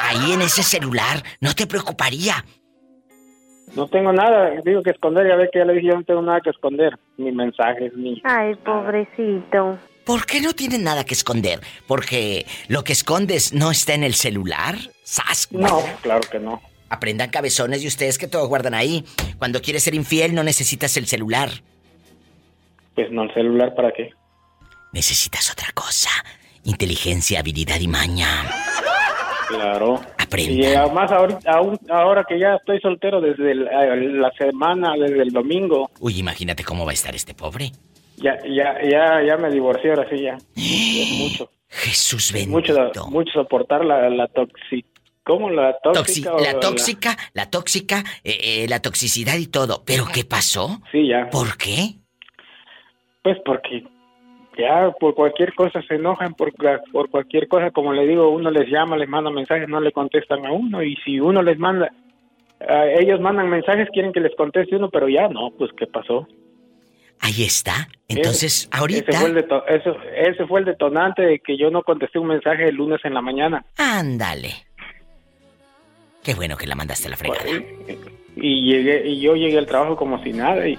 Ahí en ese celular. ¿No te preocuparía? No tengo nada, digo que esconder, ya ve que ya le dije, yo no tengo nada que esconder, ni mensajes, ni... Ay, pobrecito. ¿Por qué no tienen nada que esconder? ¿Porque lo que escondes no está en el celular? ¡Sas! No, claro que no. Aprendan cabezones y ustedes que todo guardan ahí. Cuando quieres ser infiel no necesitas el celular. Pues no, el celular, ¿para qué? Necesitas otra cosa. Inteligencia, habilidad y maña. Claro. Aprendan. Y además ahorita, aún- ahora que ya estoy soltero desde el- eh, la semana, desde el domingo, Uy, imagínate cómo va a estar este pobre. ya ya ya ya me divorcié ahora sí ya. <gasps> Es mucho. Jesús bendito. Mucho, mucho soportar la, la. ¿Cómo? La Toxi- tóxica la tóxica, la tóxica, eh, eh, la toxicidad y todo. ¿Pero qué pasó? Sí, ya. ¿Por qué? Pues porque ya por cualquier cosa se enojan, por, por cualquier cosa, como le digo, uno les llama, les manda mensajes, no le contestan a uno, y si uno les manda, ellos mandan mensajes, quieren que les conteste uno, pero ya no, pues ¿qué pasó? Ahí está. Entonces, Ese- ahorita. Ese fue, el eso- ese fue el detonante de que yo no contesté un mensaje el lunes en la mañana. Ándale. Qué bueno que la mandaste a la fregada. Y llegué y yo llegué al trabajo como si nada y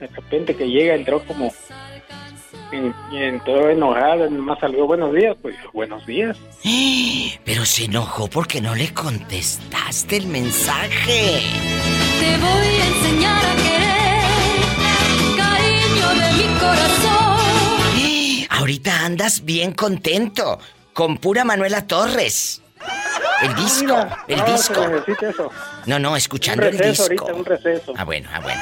de repente que llega entró como y, y entró enojada, nomás salió buenos días, pues buenos días. <gasps> Pero se enojó porque no le contestaste el mensaje. Te voy a enseñar a querer, cariño de mi corazón. <gasps> Ahorita andas bien contento. Con pura Manuela Torres. El disco, el no, disco. se necesita eso. No, no, Un escuchando el receso disco. ahorita, un receso. Ah, bueno, ah, bueno.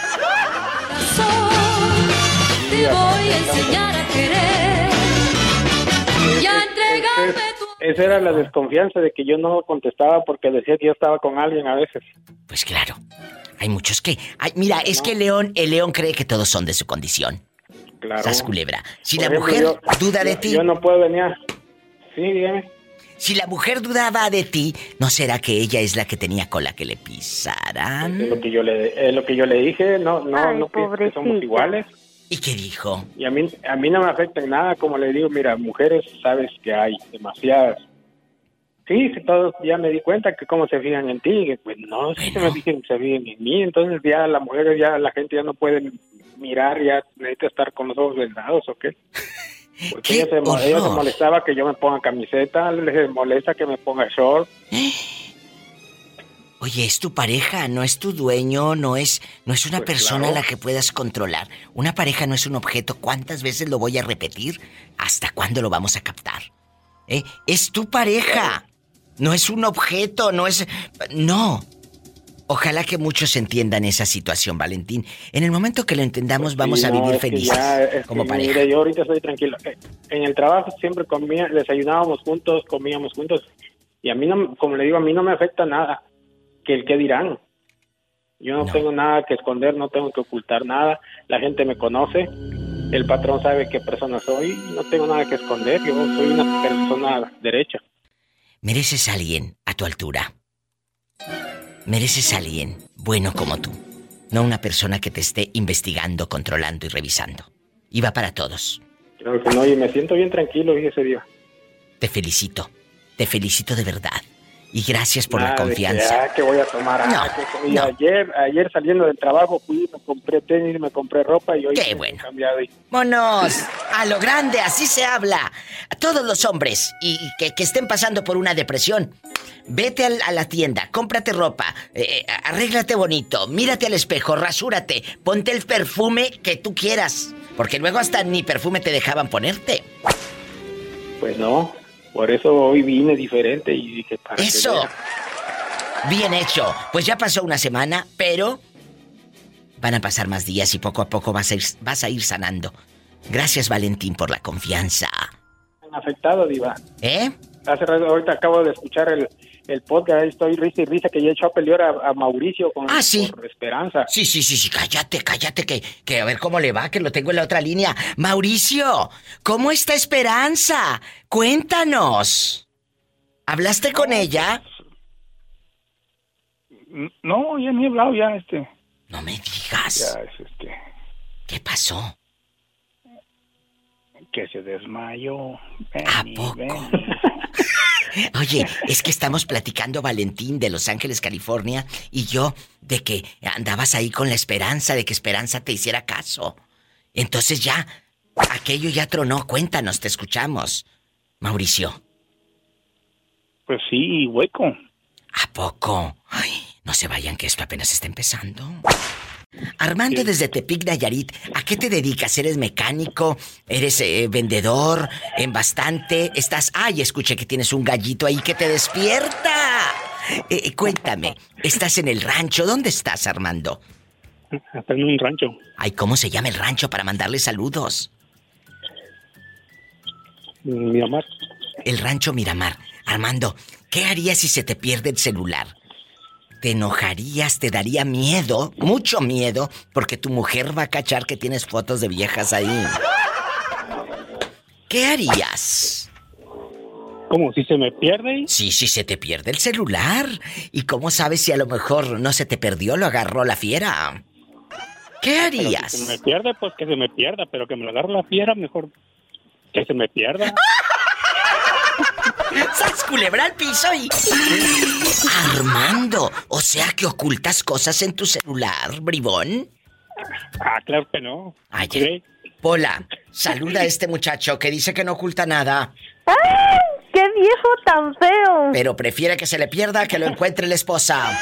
Te voy a enseñar a querer y a entregarme tu Esa era la desconfianza de que yo no contestaba porque decía que yo estaba con alguien a veces. Pues claro. Hay muchos que. Ay, mira, es que el león, el león cree que todos son de su condición. Claro. Sas culebra. Si Por la ejemplo, mujer yo- duda de ti. Yo no puedo venir. Sí, dígame. Si la mujer dudaba de ti, ¿no será que ella es la que tenía cola que le pisaran? Es lo que yo le, es lo que yo le dije, no, no, Ay, no que somos iguales. ¿Y qué dijo? Y a mí, a mí no me afecta en nada, como le digo, mira, mujeres sabes que hay demasiadas. Sí, todos ya me di cuenta que cómo se fijan en ti, que pues no, se me fijan, se fijan en mí, entonces ya las mujeres, ya la gente ya no puede mirar, ya necesita estar con los ojos vendados, ¿o qué? <laughs> Porque ella se, ella se molestaba que yo me ponga camiseta, les molesta que me ponga short, Oye, es tu pareja, no es tu dueño, no es, no es una Pues persona a la que puedas controlar. Una pareja no es un objeto. ¿Cuántas veces lo voy a repetir? ¿Hasta cuándo lo vamos a captar? ¿Eh? Es tu pareja. No es un objeto, no es. No. Ojalá que muchos entiendan esa situación, Valentín. En el momento que lo entendamos, vamos Sí, a vivir felices. ya, es como que, pareja. mire, yo ahorita estoy tranquilo. Eh, En el trabajo siempre comía, desayunábamos juntos, comíamos juntos. Y a mí, no, como le digo, a mí no me afecta nada. Que el que dirán. Yo no, tengo nada que esconder, no tengo que ocultar nada. La gente me conoce. El patrón sabe qué persona soy. y No tengo nada que esconder. Yo soy una persona derecha. Mereces a alguien a tu altura. Mereces a alguien bueno como tú. No una persona que te esté investigando, controlando y revisando. Y va para todos. Creo que no, y me siento bien tranquilo, fíjese Dios. Te felicito. Te felicito de verdad. Y gracias por la de confianza. Ah, que voy a tomar. No, ah, que- y no. ayer, ayer saliendo del trabajo fui, me compré tenis, me compré ropa y hoy Qué bueno. cambiado y- ¡Vámonos! A lo grande, así se habla. A todos los hombres y, y que, que estén pasando por una depresión. Vete al- a la tienda, cómprate ropa, eh, arréglate bonito, mírate al espejo, rasúrate, ponte el perfume que tú quieras. Porque luego hasta ni perfume te dejaban ponerte. Pues no, por eso hoy vine diferente y dije, para que Eso. Bien hecho. Pues ya pasó una semana, pero Van a pasar más días y poco a poco vas a ir, vas a ir sanando. Gracias, Valentín, por la confianza. afectado, Diva. ¿Eh? Hace rato, ahorita acabo de escuchar el, el podcast, estoy risa y risa que ya he hecho a pelear a, a Mauricio con Ah, sí. por Esperanza. Sí, sí, sí, sí, cállate, cállate, que, que a ver cómo le va, que lo tengo en la otra línea. Mauricio, ¿cómo está Esperanza? Cuéntanos. ¿Hablaste con ella? No, ya ni he hablado, ya, este. No me digas. Ya, es este. ¿Qué pasó? Que se desmayó. ¿A poco? <laughs> Oye, <laughs> es que estamos platicando Valentín de Los Ángeles, California, y yo de que andabas ahí con la esperanza de que Esperanza te hiciera caso. Entonces ya, aquello ya tronó. Cuéntanos, te escuchamos. Mauricio, Pues sí, hueco. ¿a poco? Ay, no se vayan que esto apenas está empezando. Armando desde Tepic, Nayarit, ¿a qué te dedicas? ¿Eres mecánico? ¿Eres eh, vendedor? ¿En bastante? ¿Estás...? Ay, escuché que tienes un gallito ahí que te despierta. Eh, eh, cuéntame, ¿estás en el rancho? ¿Dónde estás, Armando? Está en un rancho. Ay, ¿cómo se llama el rancho para mandarle saludos? Miramar. El rancho Miramar. Armando, ¿qué harías si se te pierde el celular? ¿Te enojarías? ¿Te daría miedo? Mucho miedo, porque tu mujer va a cachar que tienes fotos de viejas ahí. ¿Qué harías? ¿Cómo? ¿Si se me pierde? Sí, si se te pierde el celular. ¿Y cómo sabes si a lo mejor no se te perdió, lo agarró la fiera? ¿Qué Pero harías? Si se me pierde, pues que se me pierda, pero que me lo agarre la fiera, mejor que se me pierda. ¡Sas culebra al piso y... Armando, o sea que ocultas cosas en tu celular, bribón. Ah, claro que no. Ay, Pola, saluda a este muchacho que dice que no oculta nada, ¡Ay! ¡Qué viejo tan feo! pero prefiere que se le pierda que lo encuentre la esposa.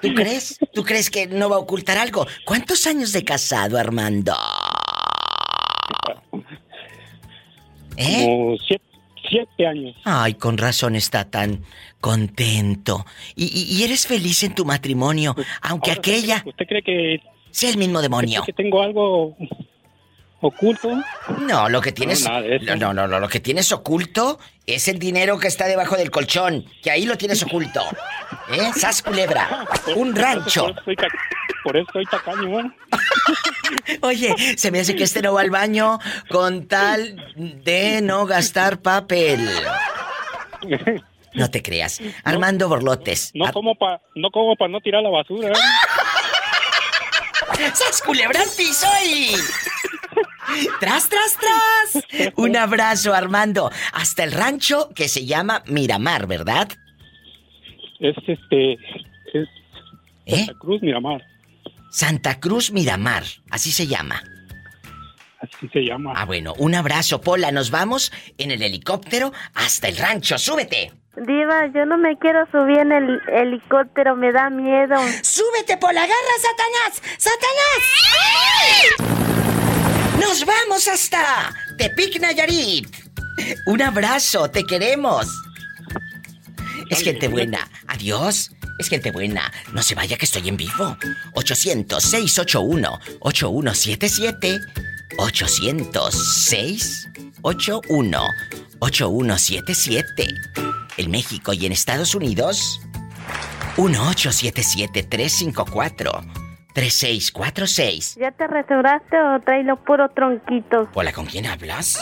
¿Tú crees? ¿Tú crees que no va a ocultar algo? ¿Cuántos años de casado, Armando? ¿Eh? Como siete, siete años. Ay, con razón está tan contento. ¿Y, y- y eres feliz en tu matrimonio, aunque Ahora, aquella ¿Usted cree que... sea el mismo demonio? que tengo algo oculto? No, lo que tienes. No. No, no, lo que tienes oculto es el dinero que está debajo del colchón, que ahí lo tienes oculto. ¿Eh? Sas culebra. Un rancho. Por eso soy, ta- por eso soy tacaño, ¿eh? <laughs> Oye, se me hace que este no va al baño con tal de no gastar papel. No te creas. Armando Borlotes. No como para no, como pa no tirar la basura, ¿eh? <laughs> ¡Sas culebra al piso y... ¡Tras, tras, tras! Un <laughs> abrazo, Armando. Hasta el rancho que se llama Miramar, ¿verdad? Es este... Es ¿Eh? Santa Cruz, Miramar. Santa Cruz Miramar, así se llama. Así se llama. Ah, bueno, un abrazo, Pola. Nos vamos en el helicóptero hasta el rancho. ¡Súbete! Diva, yo no me quiero subir en el helicóptero, me da miedo. ¡Súbete, Pola! ¡Agarra, Satanás! ¡Satanás! ¡Nos vamos hasta Tepic, Nayarit! Un abrazo, te queremos. Es gente buena. Adiós. Es gente buena. No se vaya que estoy en vivo. 800-681-8177. 800-681-8177. En México y en Estados Unidos. 1877-354-3646. ¿Ya te restauraste o traes los puros tronquitos? Hola, ¿con quién hablas?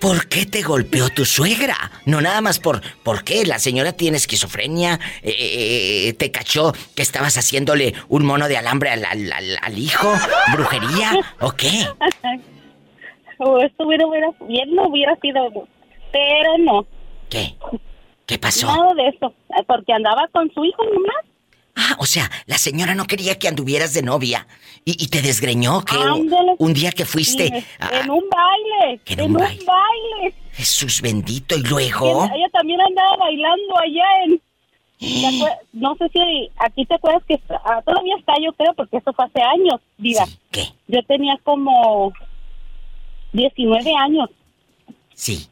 ¿Por qué te golpeó tu suegra? No nada más por... ¿Por qué? ¿La señora tiene esquizofrenia? Eh, eh, eh, ¿Te cachó que estabas haciéndole un mono de alambre al, al- al- al hijo? ¿Brujería? ¿O qué? <laughs> O esto hubiera, hubiera, bien no hubiera sido, pero no. ¿Qué? ¿Qué pasó? Nada de eso, porque andaba con su hijo nomás. Ah, o sea, la señora no quería que anduvieras de novia y, y te desgreñó que Ándale. un día que fuiste a- En un baile, En en, un un baile. baile. Jesús bendito y luego... Ella, ella también andaba bailando allá en... ¿te acue- No sé si aquí te acuerdas que ah, todavía está, yo creo, porque eso fue hace años, Diva. ¿Qué? Yo tenía como 19 años. Sí.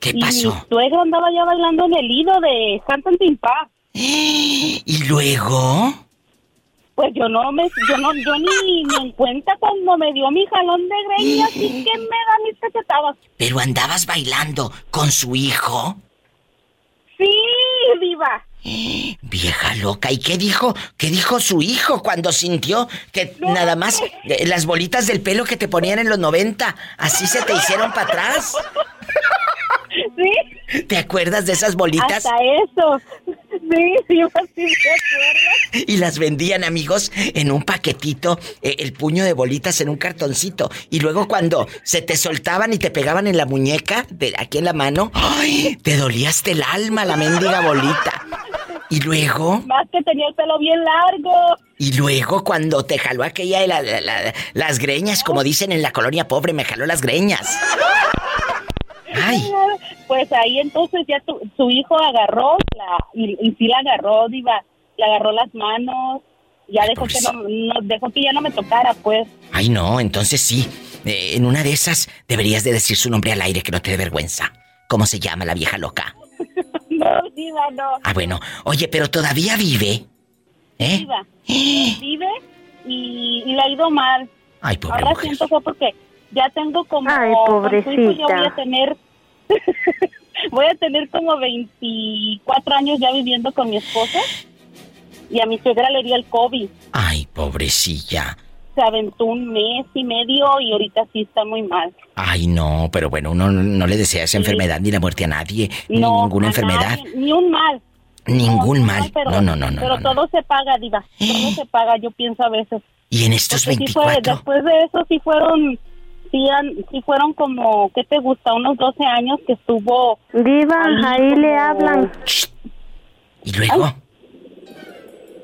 ¿Qué y pasó? Mi suegro andaba ya bailando en el hilo de Santo Timpá. ¿Y luego? Pues yo no me, yo no, yo ni me en cuenta cuando me dio mi jalón de greñas así que me da mis cachetadas. ¿Pero andabas bailando con su hijo? Sí, diva. Vieja loca, ¿y qué dijo? ¿Qué dijo su hijo cuando sintió que nada más eh, las bolitas del pelo que te ponían en los 90 así se te hicieron para atrás? ¿Sí? ¿Te acuerdas de esas bolitas? Hasta eso. Sí, sí, sí, ¿te acuerdas? Y las vendían, amigos, en un paquetito, eh, el puño de bolitas en un cartoncito. Y luego cuando se te soltaban y te pegaban en la muñeca, de aquí en la mano, ¡ay! Te dolíaste el alma la mendiga bolita. Y luego, Más que tenía el pelo bien largo. y luego cuando te jaló aquella de la- la- la- las greñas, como dicen en la colonia pobre, me jaló las greñas. Ay. Pues ahí entonces ya tu, su hijo agarró la, y, y sí la agarró, diva. Le agarró las manos. Ya dejó que, no, no- dejó que ya no me tocara, pues. Ay, no, entonces sí. Eh, en una de esas deberías de decir su nombre al aire que no te dé vergüenza. ¿Cómo se llama la vieja loca? <laughs> No, diva, no. Ah, bueno. Oye, pero todavía vive. ¿Eh? Diva. Vive y, y le ha ido mal. Ay, pobre Ahora mujer. siento fue porque ya tengo como... Ay, ya voy pobrecita. a tener... <laughs> voy a tener como 24 años ya viviendo con mi esposa. Y a mi suegra le dio el COVID. Ay, pobrecilla. Se aventó un mes y medio y ahorita sí está muy mal. Ay, no, pero bueno, uno no, no le desea esa enfermedad ni la muerte a nadie, ni ninguna enfermedad, nadie, ni un mal. ningún mal. pero, no, no, no, no. Pero no, no. todo se paga, diva. Todo <gasps> se paga, yo pienso a veces. Y en estos Porque sí fue- 24, después de eso sí fueron, sí, han- sí fueron como, ¿qué te gusta? Unos 12 años que estuvo... Diva, ahí le hablan. ¿y luego?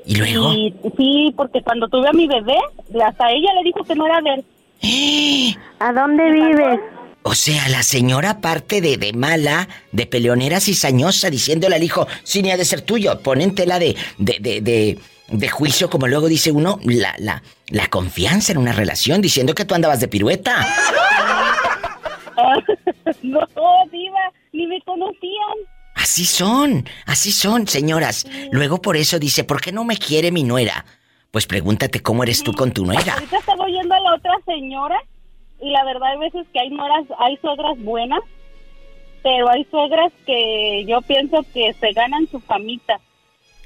¿Y luego? Y sí, porque cuando tuve a mi bebé, hasta ella le dijo que no era de él. ¿A dónde vives? O sea, la señora, aparte de, de mala, de peleonera cizañosa, diciéndole al hijo, sí, ni ha de ser tuyo, ponen tela de, de, de, de, de juicio, como luego dice uno, la, la, la confianza en una relación, diciendo que tú andabas de pirueta. <laughs> no, diva, ni me conocían. Así son, así son, señoras. Luego por eso dice, ¿por qué no me quiere mi nuera? Pues pregúntate cómo eres tú con tu nuera. Ahorita estaba oyendo a la otra señora y la verdad hay veces que hay nueras, hay suegras buenas, pero hay suegras que yo pienso que se ganan su famita.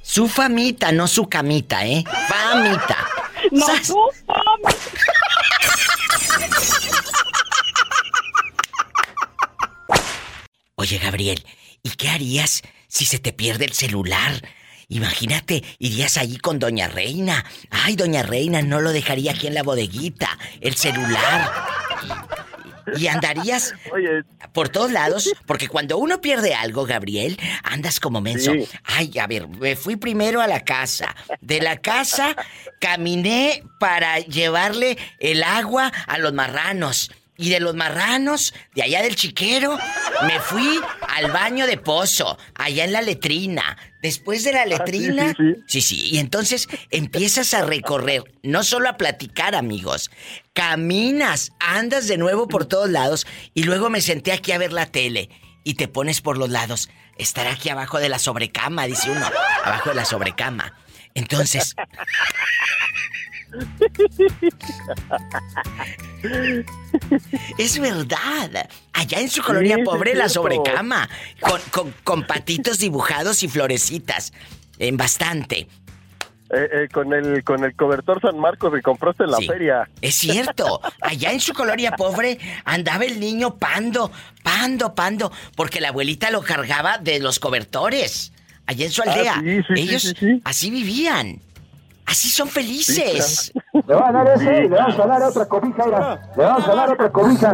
Su famita, no su camita, ¿eh? Famita. <laughs> No, ¡Sas! su famita. Oye, Gabriel, ¿y qué harías si se te pierde el celular? Imagínate, irías allí con Doña Reina. Ay, Doña Reina, no lo dejaría aquí en la bodeguita, el celular. Y andarías por todos lados, porque cuando uno pierde algo, Gabriel, andas como menso. Sí. Ay, a ver, me fui primero a la casa. De la casa caminé para llevarle el agua a los marranos. Y de los marranos, de allá del chiquero, me fui al baño de pozo, allá en la letrina. Después de la letrina. sí, sí, Y entonces empiezas a recorrer, no solo a platicar, amigos. Caminas, andas de nuevo por todos lados. Y luego me senté aquí a ver la tele. Y te pones por los lados. Estar aquí abajo de la sobrecama, dice uno. Abajo de la sobrecama. Entonces. Es verdad. Allá en su colonia Sí, pobre, la sobrecama. Con, con- con patitos dibujados y florecitas. En bastante. Eh, eh, con el con el cobertor San Marcos que compraste en la Sí. feria. Es cierto. Allá en su colonia pobre andaba el niño pando, pando, pando, porque la abuelita lo cargaba de los cobertores. Allá en su Ah, aldea. sí, Ellos sí, sí. así vivían. Así son felices. Le van a dar ese, le vamos a dar otra cobija, mira. Le vamos a dar otra cobija.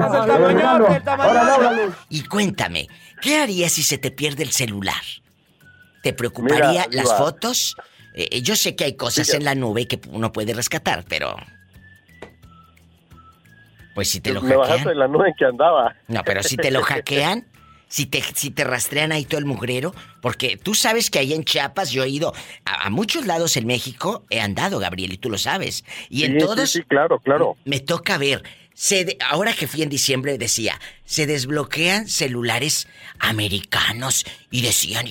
Órale. Y cuéntame, ¿qué harías si se te pierde el celular? ¿Te preocuparía Mira, las fotos? Eh, yo sé que hay cosas Sí, en la nube que uno puede rescatar, pero... Pues si te lo Me bajaste hackean... la nube en que andaba. No, pero si te lo hackean, <laughs> si te, si te rastrean ahí todo el mugrero, porque tú sabes que ahí en Chiapas yo he ido a, a muchos lados en México, he andado, Gabriel, y tú lo sabes. Y en Sí, sí, todos sí, claro, claro. me toca ver. Se de- ahora que fui en diciembre decía, se desbloquean celulares americanos y decían,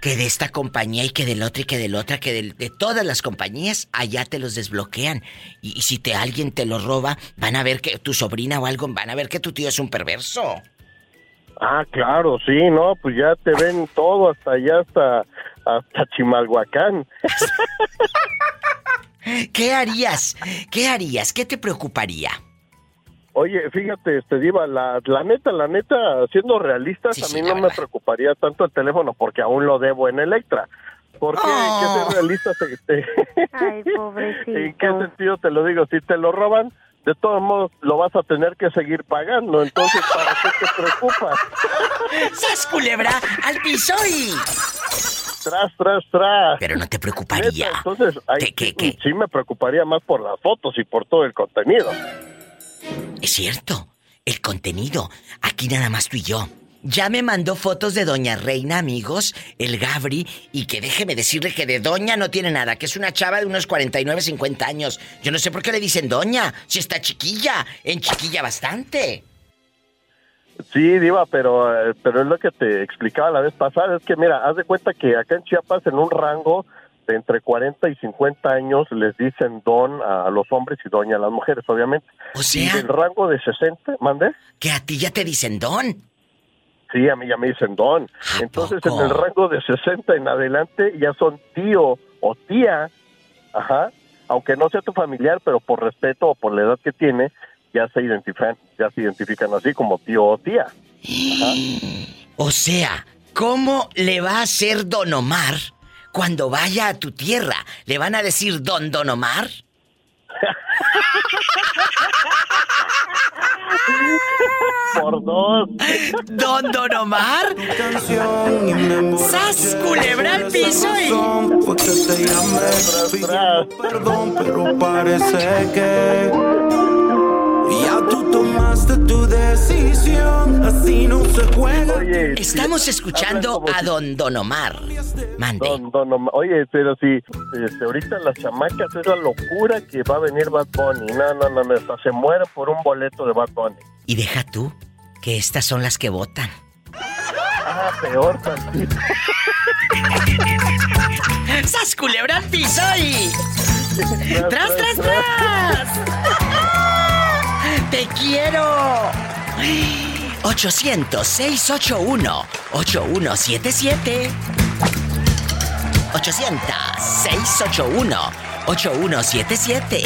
que de esta compañía y que del otro y que del otra, que de, todas las compañías, allá te los desbloquean. Y, y si te alguien te lo roba, van a ver que tu sobrina o algo, van a ver que tu tío es un perverso. Ah, claro, sí, no, pues ya te ven todo hasta allá, hasta, hasta Chimalhuacán. <laughs> ¿Qué harías? ¿Qué harías? ¿Qué te preocuparía? Oye, fíjate, este Diva, la, la neta, la neta, siendo realistas, a mí no me preocuparía tanto el teléfono porque aún lo debo en Electra. Porque, Oh. que ser realistas, este, Ay, pobrecito. <laughs> ¿en qué sentido te lo digo? Si te lo roban, de todos modos lo vas a tener que seguir pagando, entonces, ¿para qué te preocupas? ¡Sas, culebra! ¡Al piso y... Tras, tras, tras. Pero no te preocuparía. Neta, entonces, ahí sí, sí me preocuparía más por las fotos y por todo el contenido. Es cierto, el contenido. Aquí nada más tú y yo. Ya me mandó fotos de Doña Reina, amigos, el Gabri, y que déjeme decirle que de Doña no tiene nada, que es una chava de unos 49, 50 años. Yo no sé por qué le dicen Doña, si está chiquilla, en chiquilla bastante. Sí, Diva, pero, eh, pero es lo que te explicaba la vez pasada. Es que, mira, haz de cuenta que acá en Chiapas, en un rango de entre 40 y 50 años, les dicen don a los hombres y doña a las mujeres, obviamente. O sea- Y del rango de 60, ¿mande? Que a ti ya te dicen Don. Sí, a mí ya me dicen don. Entonces, en el rango de 60 en adelante ya son tío o tía, ajá, aunque no sea tu familiar, pero por respeto o por la edad que tiene, ya se identifican, ya se identifican así como tío o tía. <gasps> O sea, ¿cómo le va a hacer Don Omar cuando vaya a tu tierra? ¿Le van a decir Don Don Omar? Por dos. ¿Don Don Omar? ¡Sas, culebra al piso y... Perdón, pero parece que ya tú tomaste tu decisión. Así no se juega. Estamos escuchando a Don Don Omar. Mande. Don, don Omar. Oye, pero si este, ahorita las chamacas es la locura que va a venir Bad Bunny. No, no, no, no, hasta se mueren por un boleto de Bad Bunny. Y deja tú que estas son las que votan. Ah, peor tantito. <laughs> ¡Sas, culebra al piso y... ¡Tras, tras, tras! ¡Te quiero! 800-681-8177 800-681-8177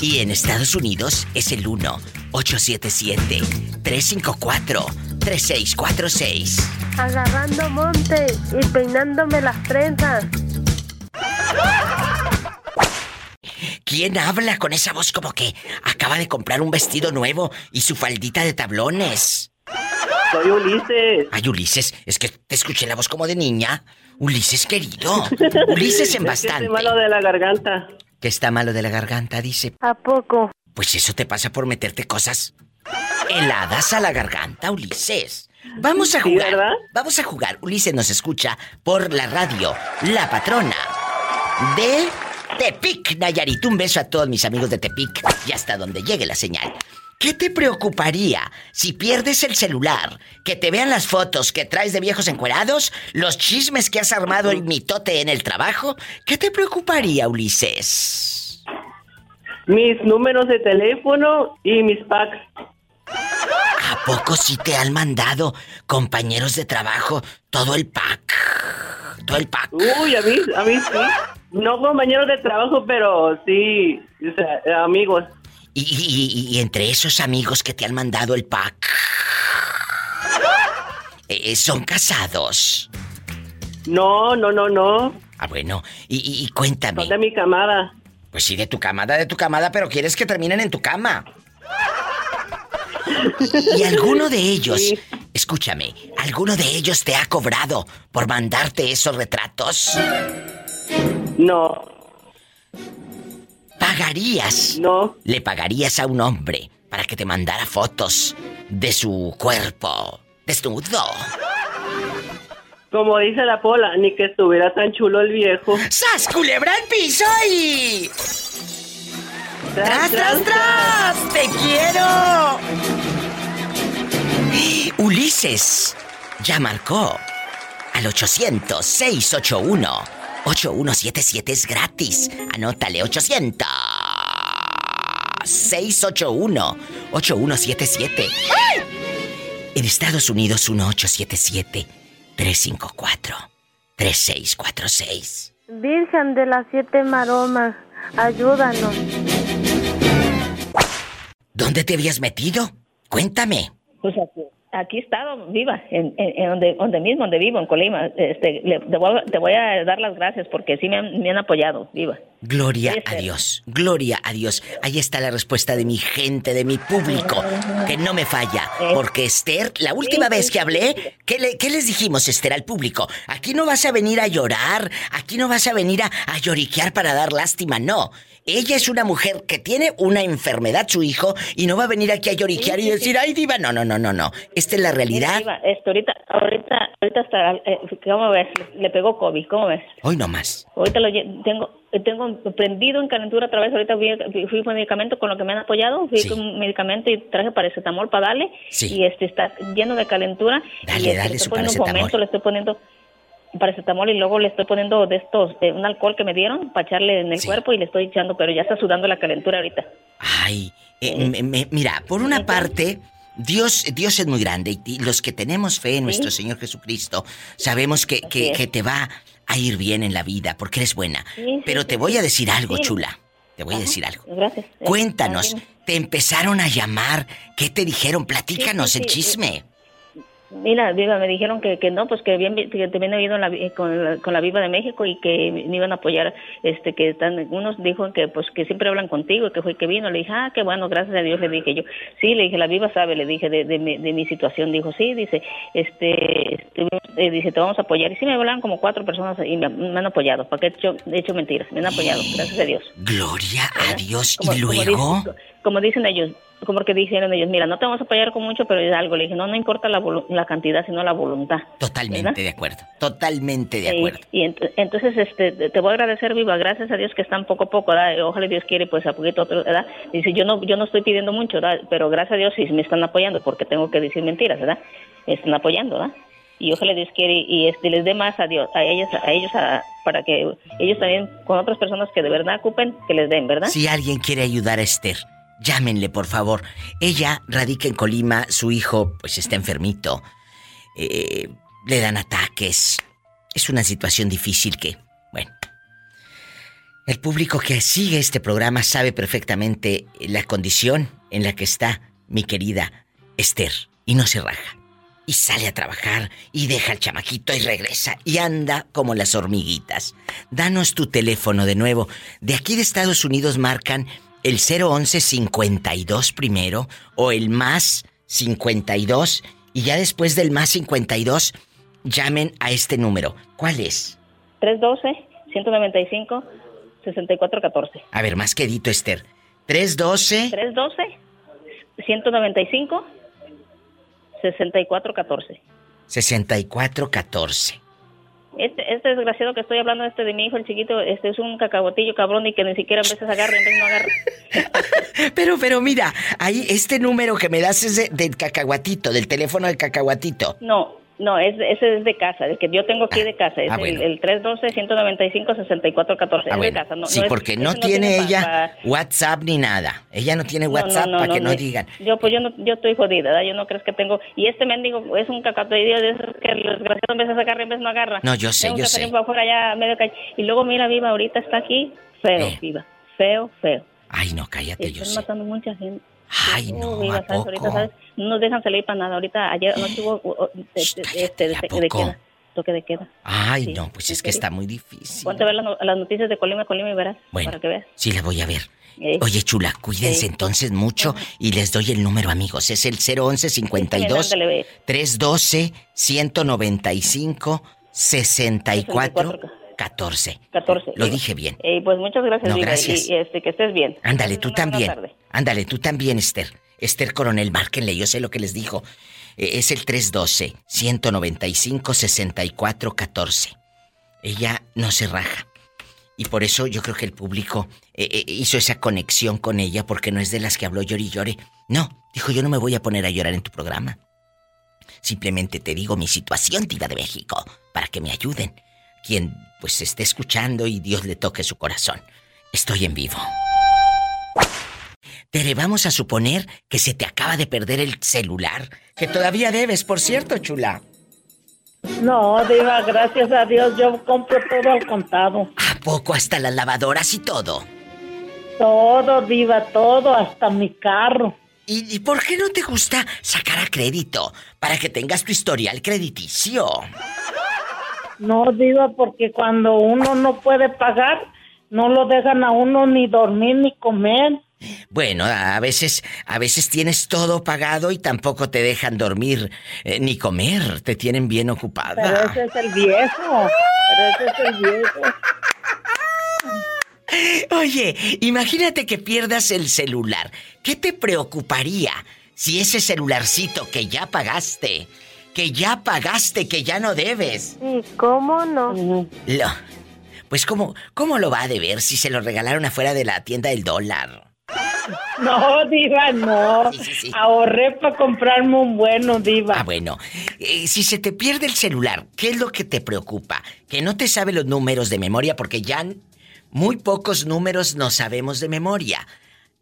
Y en Estados Unidos es el 1-877-354-3646 Agarrando monte y peinándome las trenzas. ¿Quién habla con esa voz como que acaba de comprar un vestido nuevo y su faldita de tablones? Soy Ulises. Ay, Ulises, es que te escuché la voz como de niña. Ulises, querido. Ulises en <laughs> Es que bastante. estoy malo de la garganta. Que está malo de la garganta, dice. ¿A poco? Pues eso te pasa por meterte cosas heladas a la garganta, Ulises. Vamos a Sí, jugar. ¿verdad? Vamos a jugar. Ulises nos escucha por la radio, La Patrona de Tepic, Nayarit. Un beso a todos mis amigos de Tepic y hasta donde llegue la señal. ¿Qué te preocuparía si pierdes el celular? Que te vean las fotos que traes de viejos encuerados, los chismes que has armado el mitote en el trabajo. ¿Qué te preocuparía, Ulises? Mis números de teléfono y mis packs. ¿A poco sí te han mandado compañeros de trabajo todo el pack? Todo el pack. Uy, a mí, a mí sí. No compañeros de trabajo, pero sí, o sea, amigos. Y, y- y- y entre esos amigos que te han mandado el pack, <laughs> eh, ¿son casados? No, no, no, no. Ah, bueno, y, cuéntame. Son de mi camada. Pues sí, de tu camada, de tu camada, pero quieres que terminen en tu cama. Y, y alguno de ellos, escúchame, ¿alguno de ellos te ha cobrado por mandarte esos retratos? No. ¿Pagarías? No. ¿Le pagarías a un hombre para que te mandara fotos de su cuerpo desnudo? Como dice la pola, ni que estuviera tan chulo el viejo. ¡Sas, culebra al piso y... ¡Tras, tras, tras! ¡Te quiero! Ulises ya marcó al 800-681-8177 es gratis. Anótale, 800. 681-8177. En Estados Unidos, 1877-354-3646. Virgen de las siete maromas, ayúdanos. ¿Dónde te habías metido? Cuéntame. Pues aquí, aquí he estado viva, en, en- en donde, donde mismo, donde vivo, en Colima. Este, le- te, voy, te voy a dar las gracias porque sí me han, me han apoyado, viva. Gloria a. Dios, gloria a Dios. Ahí está la respuesta de mi gente, de mi público, que no me falla. Porque Esther, la última vez que hablé, ¿qué, le- qué les dijimos, Esther, al público? Aquí no vas a venir a llorar, aquí no vas a venir a, a lloriquear para dar lástima, no. Ella es una mujer que tiene una enfermedad, su hijo, y no va a venir aquí a lloriquear y decir, ay, diva, no, no, no, no, no. Esta es la realidad. Este, ahorita, ahorita, ahorita hasta, eh, ¿cómo ves? Le pegó COVID, ¿cómo ves? Hoy no más. Ahorita lo tengo, tengo prendido en calentura otra vez. Ahorita fui, fui por medicamento con lo que me han apoyado. Fui con un medicamento y traje paracetamol para darle. Sí. Y este está lleno de calentura. Dale, y este, dale le su estoy poniendo un paracetamol. momento, le estoy poniendo paracetamol y luego le estoy poniendo de estos, eh, un alcohol que me dieron para echarle en el cuerpo y le estoy echando, pero ya está sudando la calentura ahorita. Ay, eh, me- me- mira, por una parte, Dios, Dios es muy grande y, los que tenemos fe en nuestro Señor Jesucristo sabemos que, que- te va a ir bien en la vida porque eres buena. Sí, Pero te voy a decir algo, chula. Te voy a decir algo. Gracias. Cuéntanos, te empezaron a llamar, ¿qué te dijeron? Platícanos el chisme. Mira, Viva, me dijeron que, que no, pues que bien, que te habían ido en la con, la, con la Viva de México y que me iban a apoyar, este, que están, unos dijo que pues que siempre hablan contigo, que fue que vino, le dije, ah, qué bueno, gracias a Dios, le dije yo, sí, le dije, la Viva sabe, le dije de, de, mi, de mi situación, dijo, sí, dice, este, este, eh, dice, te vamos a apoyar, y sí me hablaron como cuatro personas y me, me han apoyado, porque he hecho, he hecho mentiras, me han apoyado, gracias a Dios. Gloria a Dios. Como- y luego, como dicen ellos, como que dijeron ellos, mira, no te vamos a apoyar con mucho, pero es algo. Le dije, no, no importa la, la cantidad, sino la voluntad. totalmente ¿verdad? de acuerdo. Totalmente de acuerdo. y ent- entonces este te voy a agradecer viva gracias a Dios que están poco a poco ¿verdad? ojalá Dios quiere pues a poquito otro ¿verdad? dice yo no yo no estoy pidiendo mucho ¿verdad? pero gracias a Dios sí me están apoyando porque tengo que decir mentiras verdad están apoyando ¿verdad? y ojalá Dios quiere y este les dé más a Dios a ellos a ellos a- para que ellos también con otras personas que de verdad ocupen que les den verdad Si alguien quiere ayudar a Esther, llámenle, por favor. Ella radica en Colima, su hijo pues está enfermito. Eh, le dan ataques. Es una situación difícil que, bueno. El público que sigue este programa sabe perfectamente la condición en la que está mi querida Esther y no se raja. Y sale a trabajar y deja al chamaquito y regresa y anda como las hormiguitas. Danos tu teléfono de nuevo. De aquí de Estados Unidos marcan el 011 52 primero o el más 52 y ya después del más 52 llamen a este número. ¿Cuál es? 312 195 6414 A ver, más quedito, Esther. 312 312 195 6414 6414. Este, este desgraciado que estoy hablando, este de mi hijo, el chiquito, este es un cacahuatillo cabrón y que ni siquiera a veces agarra y en vez no agarra. <laughs> Pero, pero mira, ahí este número que me das es de- del cacahuatito, del teléfono del cacahuatito. No, no, es, ese es de casa, el que yo tengo aquí de casa, es ah, el, bueno. el 312-195-6414, Ah, es bueno. de casa. No, sí, no es- porque no, tiene, ella WhatsApp ni nada. Ella no tiene WhatsApp no, para que no, digan. Yo, pues yo no, yo estoy jodida, ¿verdad? Yo no creo que tengo. Y este mendigo es un cacahuatillo de esos que el desgraciado en vez de agarra, en vez no agarra. No, yo sé, Tengo yo sé. afuera medio Y luego, mira, Viva, ahorita está aquí, feo, Eh. Viva. Feo, feo. Ay, no, cállate, yo Están sé. matando mucha gente. Ay, no, ¿a ¿sabes? Ahorita, poco? ¿sabes? No nos dejan salir para nada. Ahorita, ayer no tuvo uh, uh, de, de- este, de- de poco? queda. Toque de queda. Ay, Sí, no, pues es que está muy difícil. Ponte a ver las, las noticias de Colima, Colima y verás. Bueno. Para que veas. Sí, la voy a ver. Eh. Oye, chula, cuídense Sí. entonces mucho y les doy el número, amigos. Es el 011 52 ándale, ve. 312 195 64 14. 14. Lo dije bien. Eh, pues muchas gracias, No, gracias. Y, y, este, que estés bien. Ándale, tú también. Ándale, tú también, Esther. Esther Coronel, márquenle, yo sé lo que les dijo. Eh, es el 312-195-6414. Ella no se raja. Y por eso yo creo que el público eh, hizo esa conexión con ella, porque no es de las que habló llori y llore. No, dijo, yo no me voy a poner a llorar en tu programa. Simplemente te digo mi situación, diva de México, para que me ayuden. Quien pues esté escuchando y Dios le toque su corazón. Estoy en vivo. Tere, vamos a suponer que se te acaba de perder el celular, que todavía debes, por cierto, chula. No, Diva, gracias a Dios yo compro todo al contado. ¿A poco hasta las lavadoras y todo? Todo, Diva, todo, hasta mi carro. ¿Y, y por qué no te gusta sacar a crédito? Para que tengas tu historial crediticio. No, Diva, porque cuando uno no puede pagar, no lo dejan a uno ni dormir ni comer. Bueno, a veces, a veces tienes todo pagado y tampoco te dejan dormir eh, ni comer, te tienen bien ocupada. Pero ese es el viejo. Pero ese es el viejo. <laughs> Oye, imagínate que pierdas el celular. ¿Qué te preocuparía si ese celularcito que ya pagaste, que ya pagaste, que ya no debes? ¿Y cómo no? Lo, pues cómo, cómo lo va a deber si se lo regalaron afuera de la tienda del dólar. <laughs> No, Diva, no. Ahorré para comprarme un bueno, Diva. Ah, bueno. Eh, si se te pierde el celular, ¿qué es lo que te preocupa? Que no te sabe los números de memoria porque ya muy pocos números no sabemos de memoria.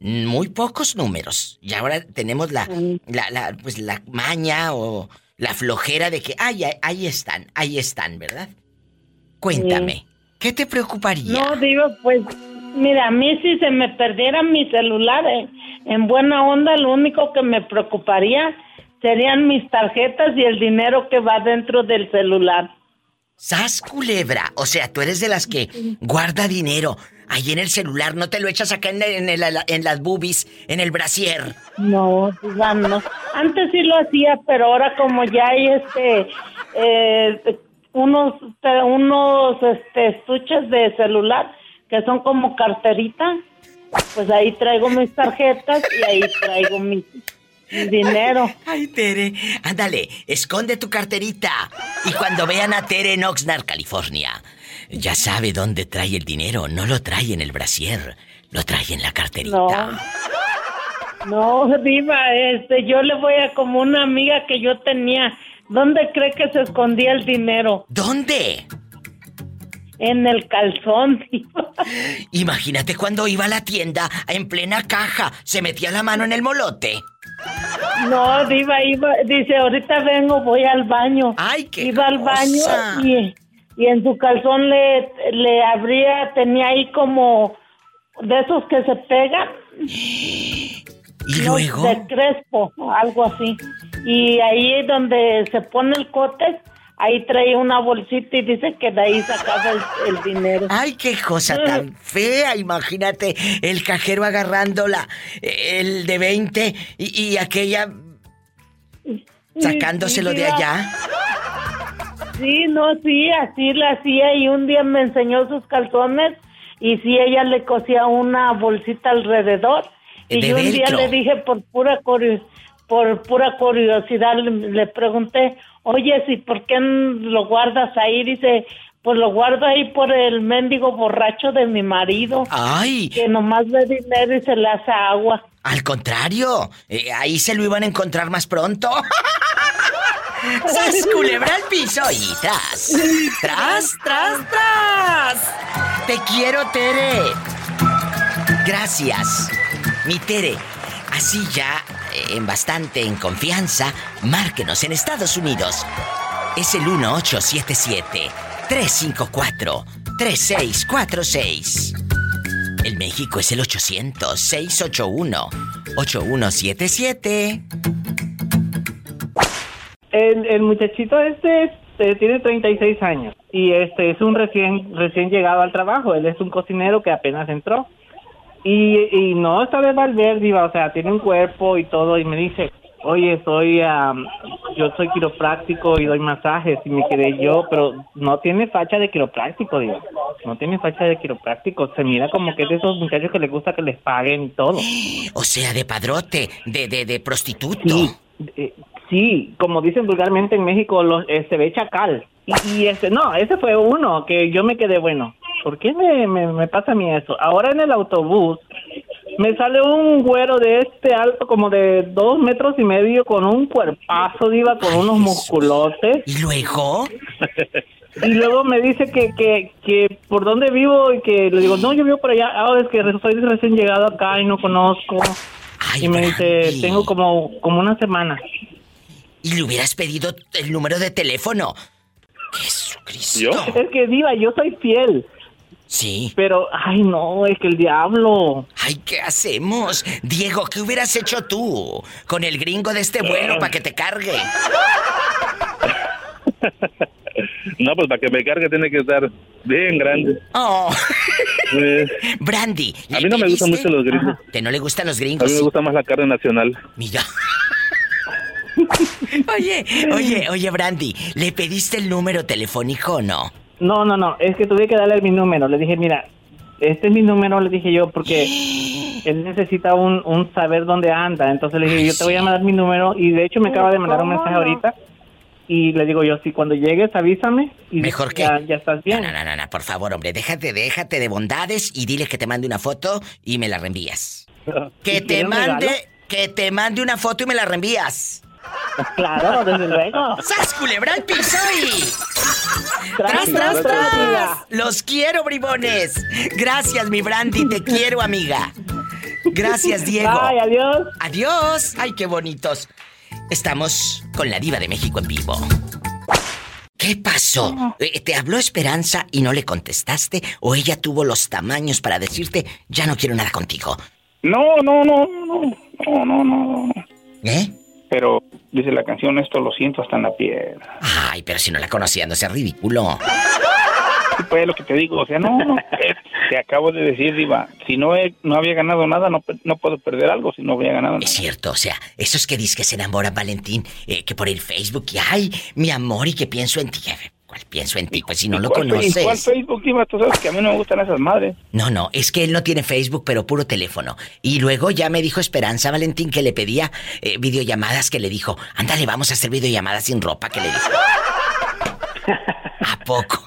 Muy pocos números. Y ahora tenemos la, la, la, pues la maña o la flojera de que, ay, ahí, ahí están, ahí están, ¿verdad? Cuéntame, ¿qué te preocuparía? No, Diva, pues, mira, a mí si se me perdiera mi celular eh, en buena onda, lo único que me preocuparía serían mis tarjetas y el dinero que va dentro del celular. ¡Sas, culebra! O sea, tú eres de las que guarda dinero ahí en el celular, no te lo echas acá en, en, el- en las boobies, en el brasier. No, Diva, no. Antes sí lo hacía, pero ahora como ya hay este eh, unos unos este estuches de celular que son como carterita, pues ahí traigo mis tarjetas y ahí traigo mi, mi dinero. Ay, Tere, ándale, esconde tu carterita. Y cuando vean a Tere en Oxnard, California, ya sabe dónde trae el dinero. No lo trae en el brasier, lo trae en la carterita. No, Diva, este, yo le voy a como una amiga que yo tenía. ¿Dónde cree que se escondía el dinero? ¿Dónde? En el calzón, <laughs> Diva. Imagínate cuando iba a la tienda en plena caja, se metía la mano en el molote. No, Diva, iba, dice, ahorita vengo, voy al baño. Ay, qué Iba al baño y, y en su calzón le, le abría, tenía ahí como de esos que se pegan. ¿Y luego? De crespo, algo así. Y ahí donde se pone el cote, ahí trae una bolsita y dice que de ahí sacaba el, el dinero. Ay, qué cosa tan fea. Imagínate el cajero agarrando la, el de 20 y, y aquella sacándoselo sí, de allá. Sí, no, sí, así la hacía y un día me enseñó sus calzones y sí, ella le cosía una bolsita alrededor y yo un día le dije por pura por pura curiosidad le, le pregunté, oye, si por qué lo guardas ahí? Dice, pues lo guardo ahí por el mendigo borracho de mi marido. Ay. Que nomás ve dinero y se le hace agua. Al contrario, eh, ahí se lo iban a encontrar más pronto. <laughs> ¡Sas, culebra al piso y tras! ¡Tras, tras, tras! ¡Te quiero, Tere! Gracias. Mi Tere, así ya, eh, en bastante en confianza, márquenos en Estados Unidos. Es el 1877-354-3646. El México es el 800-681-8177. El, el muchachito este eh, tiene 36 años y este es un recién recién llegado al trabajo. Él es un cocinero que apenas entró y, y no sabe Valverde, o sea, tiene un cuerpo y todo y me dice, oye, soy am, yo soy quiropráctico y doy masajes y me quedé yo, pero no tiene facha de quiropráctico, diva. No tiene facha de quiropráctico. Se mira como que es de esos muchachos que les gusta que les paguen y todo. <gasps> O sea, de padrote, de, de, de prostituto. Sí, eh, sí, como dicen vulgarmente en México, los, eh, se ve chacal. Y, y este, no, ese fue uno que yo me quedé bueno. ¿Por qué me, me, me pasa a mí eso? Ahora en el autobús me sale un güero de este alto, como de dos metros y medio, con un cuerpazo, diva, con unos musculotes. ¿Y luego? Y luego me dice que, que, que por dónde vivo y que le digo, no, yo vivo por allá. Ah, es que soy recién llegado acá y no conozco. y me dice, tengo como, como una semana. Y le hubieras pedido el número de teléfono. Jesucristo. Es que, diva, yo soy fiel. Sí. Pero, ay, no, es que el diablo. Ay, ¿qué hacemos? Diego, ¿qué hubieras hecho tú con el gringo de este vuelo para que te cargue? <laughs> No, pues para que me cargue tiene que estar bien grande. Oh. <laughs> Pues, Brandy. a mí no me gustan mucho los gringos. ¿Que no le gustan los A gringos? mí me gusta más la carne nacional. Mira. <laughs> Oye, oye, oye, Brandy, ¿le pediste el número telefónico o no? No, no, no, es que tuve que darle mi número. Le dije, mira, este es mi número, le dije yo, porque <gasps> él necesita un, un saber dónde anda. Entonces le dije, yo te voy a mandar mi número y de hecho me acaba de mandar un mensaje ahorita. Y le digo yo, si cuando llegues avísame y Mejor que... ya, ya estás bien. No, no, no, no, por favor, hombre, déjate, déjate de bondades y dile que te mande una foto y me la reenvías. <laughs> Que ¿Y te mande, que te mande una foto y me la reenvías. Claro, desde luego. ¡Sas, culebra al piso y... Tras, ¡Tras, tras! ¡Los quiero, bribones! Gracias, mi Brandy, te quiero, amiga. Gracias, Diego. Ay, adiós. Adiós. Ay, qué bonitos. Estamos con la diva de México en vivo. ¿Qué pasó? Eh, ¿Te habló Esperanza y no le contestaste? ¿O ella tuvo los tamaños para decirte, ya no quiero nada contigo? No, no, no, no, no, no, no. ¿Eh? Pero dice la canción, esto lo siento hasta en la piel. Ay, pero si no la conocía, no sea ridículo. Pues lo que te digo, o sea, no, no, te acabo de decir, Diva, si no he, no había ganado nada, no, no puedo perder algo si no había ganado nada. Es cierto, o sea, esos que dices que se enamoran, Valentín, eh, que por el Facebook, y ay, mi amor, y que pienso en ti. ¿Cuál pienso en ti? Pues si no lo ¿Cuál fe- ¿Cuál conoces. Facebook, Diva? Tú sabes que a mí no me gustan esas madres. No, no, es que él no tiene Facebook, pero puro teléfono. Y luego ya me dijo Esperanza Valentín que le pedía eh, videollamadas, que le dijo, ándale, vamos a hacer videollamadas sin ropa, que le dijo. ¿A poco?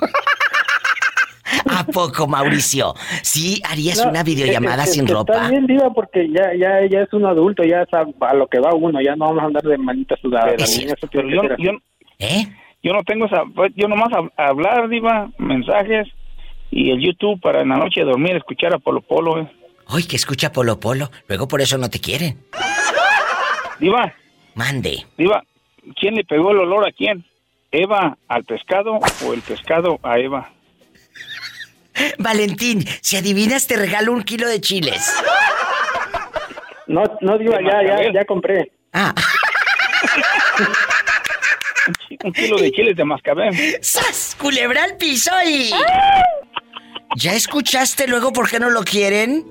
¿A poco, Mauricio? ¿Sí harías No, una videollamada es sin es que ropa? Está bien, Diva, porque ya, ya, ya es un adulto, ya sabe a lo que va uno, ya no vamos a andar de manita sudada. Pero, La niña se pero tiene yo, yo, ¿Eh? Yo no tengo esa, pues, yo nomás hab- hablar, Diva, mensajes y el YouTube para en la noche dormir, escuchar a Polo Polo. eh. Ay, que escucha Polo Polo. Luego por eso no te quieren. Diva. Mande. Diva, ¿quién le pegó el olor a quién? ¿Eva al pescado o el pescado a Eva? Valentín, si adivinas te regalo un kilo de chiles. No, no, Diva, ya, ya, ya compré. Ah. <laughs> Un kilo de chiles de mascabel. ¡Sas! Culebra al piso y... ¿Ya escuchaste luego por qué no lo quieren?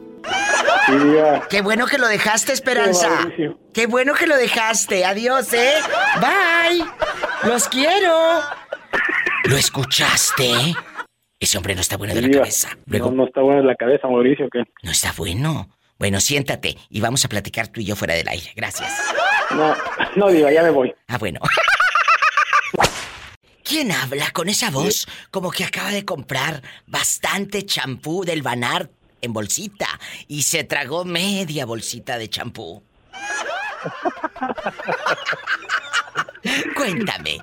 Qué bueno que lo dejaste, Esperanza. Sí, Mauricio. Qué bueno que lo dejaste. Adiós, ¿eh? Bye. Los quiero. ¿Lo escuchaste? Ese hombre no está bueno de la cabeza. Luego, No, no está buena la cabeza, Mauricio, ¿qué? no está bueno. Bueno, siéntate y vamos a platicar tú y yo fuera del aire. Gracias. No, no, Diva, ya me voy. Ah, bueno. ¿Quién habla con esa voz como que acaba de comprar bastante champú del Banar en bolsita y se tragó media bolsita de champú? <laughs> Cuéntame,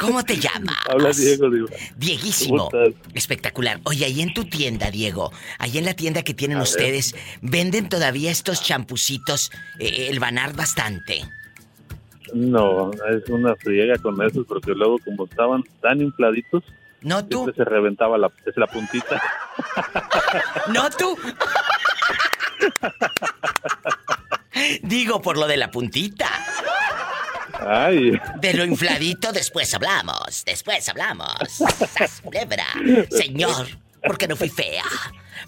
¿cómo te llamas? Habla Diego, Diva. Dieguísimo. ¿Cómo estás? Espectacular. Oye, ahí en tu tienda, Diego, ahí en la tienda que tienen A ver. ustedes, ¿venden todavía estos champucitos, eh, el Banar bastante? No, es una friega con esos porque luego como estaban tan infladitos, no tú, siempre se reventaba la, es la puntita. <laughs> no tú. Digo por lo de la puntita. Ay, De lo infladito después hablamos, después hablamos. Sas, culebra. Señor, ¿por qué no fui fea?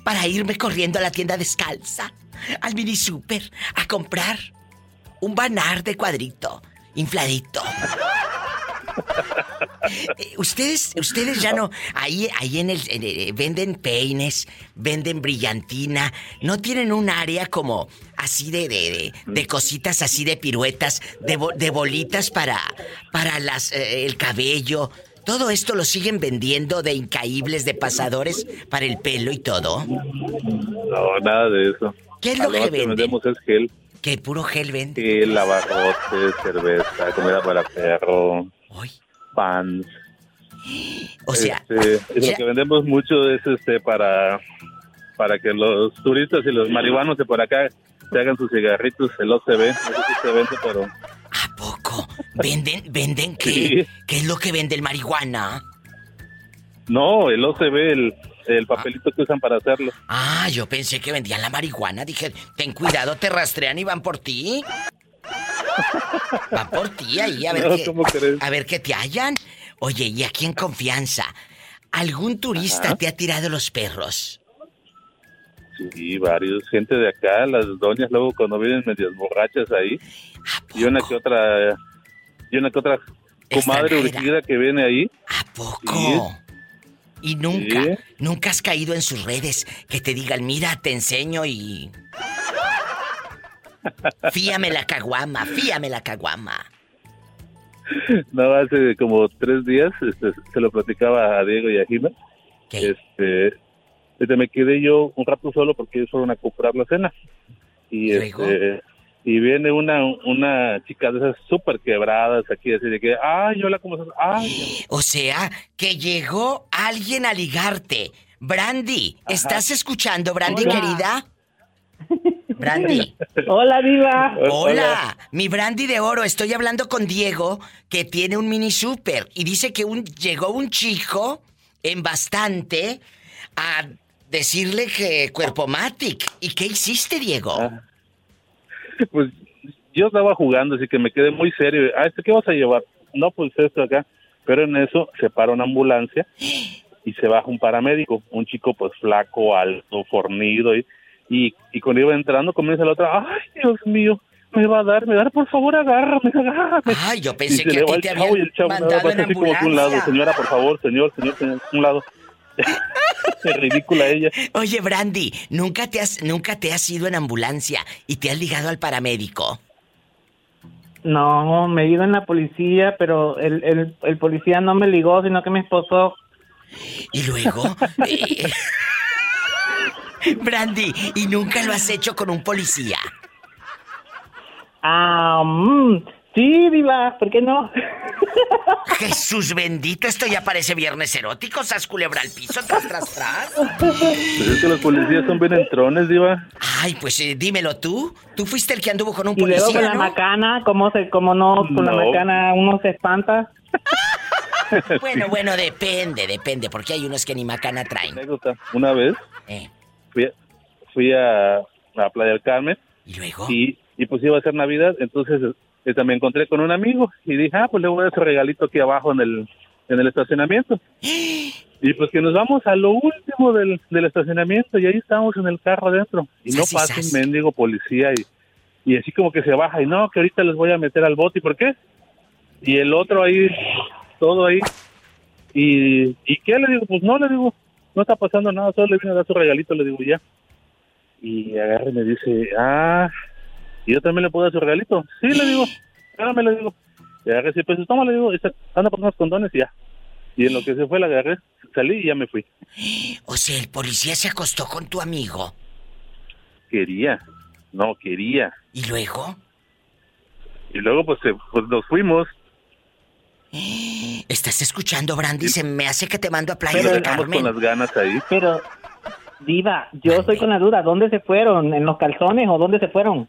Para irme corriendo a la tienda descalza, al mini super, a comprar un banar de cuadrito, infladito. Eh, Ustedes, ustedes ya no, ahí, ahí en el, el- venden peines, venden brillantina, no tienen un área como así de, de, de- de cositas así de piruetas, de, bo- de bolitas para, para las, eh, el cabello. Todo esto lo siguen vendiendo de incaíbles, de pasadores para el pelo y todo. no, nada de eso. ¿Qué es lo que que venden? vendemos es gel. ¿Qué puro gel vende? Gel, lavarrotes, cerveza, comida para perro, pans. O sea, Este, es ya- lo que vendemos mucho es este para para que los turistas y los marihuanos de por acá se hagan sus cigarritos, el OCB, no sé si se vende, pero ¿Venden, venden qué? Sí. ¿Qué es lo que vende el marihuana? no, el OCB, el, el papelito que usan para hacerlo. Ah, yo pensé que vendían la marihuana. Dije, ten cuidado, te rastrean y van por ti. Van por ti ahí, a <laughs> ver, No, qué, a ver qué te hallan. Oye, y aquí en confianza, ¿algún turista Ajá. te ha tirado los perros? Sí, varios, gente de acá, las doñas luego cuando vienen medias borrachas ahí, y una que otra, y una que otra comadre urgida que viene ahí. poco? Y nunca, Sí. nunca has caído en sus redes que te digan, mira, te enseño y... <laughs> Fíame la caguama, fíame la caguama. No, hace como tres días este, se lo platicaba a Diego y a Gina. Este, este, me quedé yo un rato solo porque ellos fueron a comprar la cena. Y este, y viene una una chica de esas súper quebradas aquí, así de que, ay, hola, ¿cómo estás? Ay, O sea, que llegó alguien a ligarte. Brandy, ¿estás escuchando, Brandy, Hola. querida? <laughs> Brandy. Hola, Diva. Hola, mi Brandy de oro. Estoy hablando con Diego, que tiene un mini super y dice que un, llegó un chico en bastante a decirle que cuerpo matic. ¿Y qué hiciste, Diego? <laughs> pues yo estaba jugando, así que me quedé muy serio. Ah, ¿este qué vas a llevar? No, pues esto acá. Pero en eso se para una ambulancia y se baja un paramédico, un chico pues flaco, alto, fornido y, y, y cuando iba entrando comienza la otra, ay Dios mío, me va a dar, me va a dar, por favor agárrame, agárrame. Ay, yo Y pensé se que a ti el te chavo habían y el chavo nada mandado en así como que un lado, ambulancia. señora, por favor, señor, señor, señor, un lado. <laughs> <laughs> Qué ridícula ella. Oye, Brandy, ¿nunca te, has, ¿nunca te has ido en ambulancia y te has ligado al paramédico? No, me he ido en la policía, pero el, el, el policía no me ligó, sino que me esposó. Y luego... <laughs> Brandy, ¿y nunca lo has hecho con un policía? Ah, mm, sí, Diva, ¿por qué no? <laughs> Jesús bendito, esto ya parece viernes erótico, sas culebra al piso, tras, tras, tras. Pues es que los policías son bien entrones, diva. Ay, pues eh, dímelo tú. Tú fuiste el que anduvo con un Y luego con policía, la ¿no? macana, ¿cómo, se, cómo no? Con la macana uno se espanta. <laughs> Bueno, bueno, depende, depende, porque hay unos que ni macana traen. Una vez Eh. fui, a- fui a, a Playa del Carmen. ¿Y luego? Y, y pues iba a ser Navidad, entonces este, me encontré con un amigo y dije, ah, pues le voy a dar su regalito aquí abajo en el, en el estacionamiento. <gasps> Y pues que nos vamos a lo último del, del estacionamiento y ahí estamos en el carro adentro. Y no pasa un mendigo policía y, y así como que se baja y no, que ahorita les voy a meter al bote. ¿Y por qué? Y el otro ahí, todo ahí. ¿Y, ¿y qué? Le digo, pues no, le digo, no está pasando nada, solo le vine a dar su regalito, le digo ya. Y agarra y me dice, ah, ¿y yo también le puedo dar su regalito? Sí, le digo, <gasps> hágame, le digo. Y agarré y pues toma, le digo, anda por unos condones y ya. Y en lo que se fue la agarré, salí y ya me fui. <gasps> O sea, el policía se acostó con tu amigo. Quería, no, quería. ¿Y luego? Y luego pues, se- pues nos fuimos. <gasps> ¿Estás escuchando, Brandy? Se me hace que te mando a Playa Pero del con las ganas ahí. Pero, Diva, yo estoy con la duda, ¿dónde se fueron? ¿En los calzones o dónde se fueron?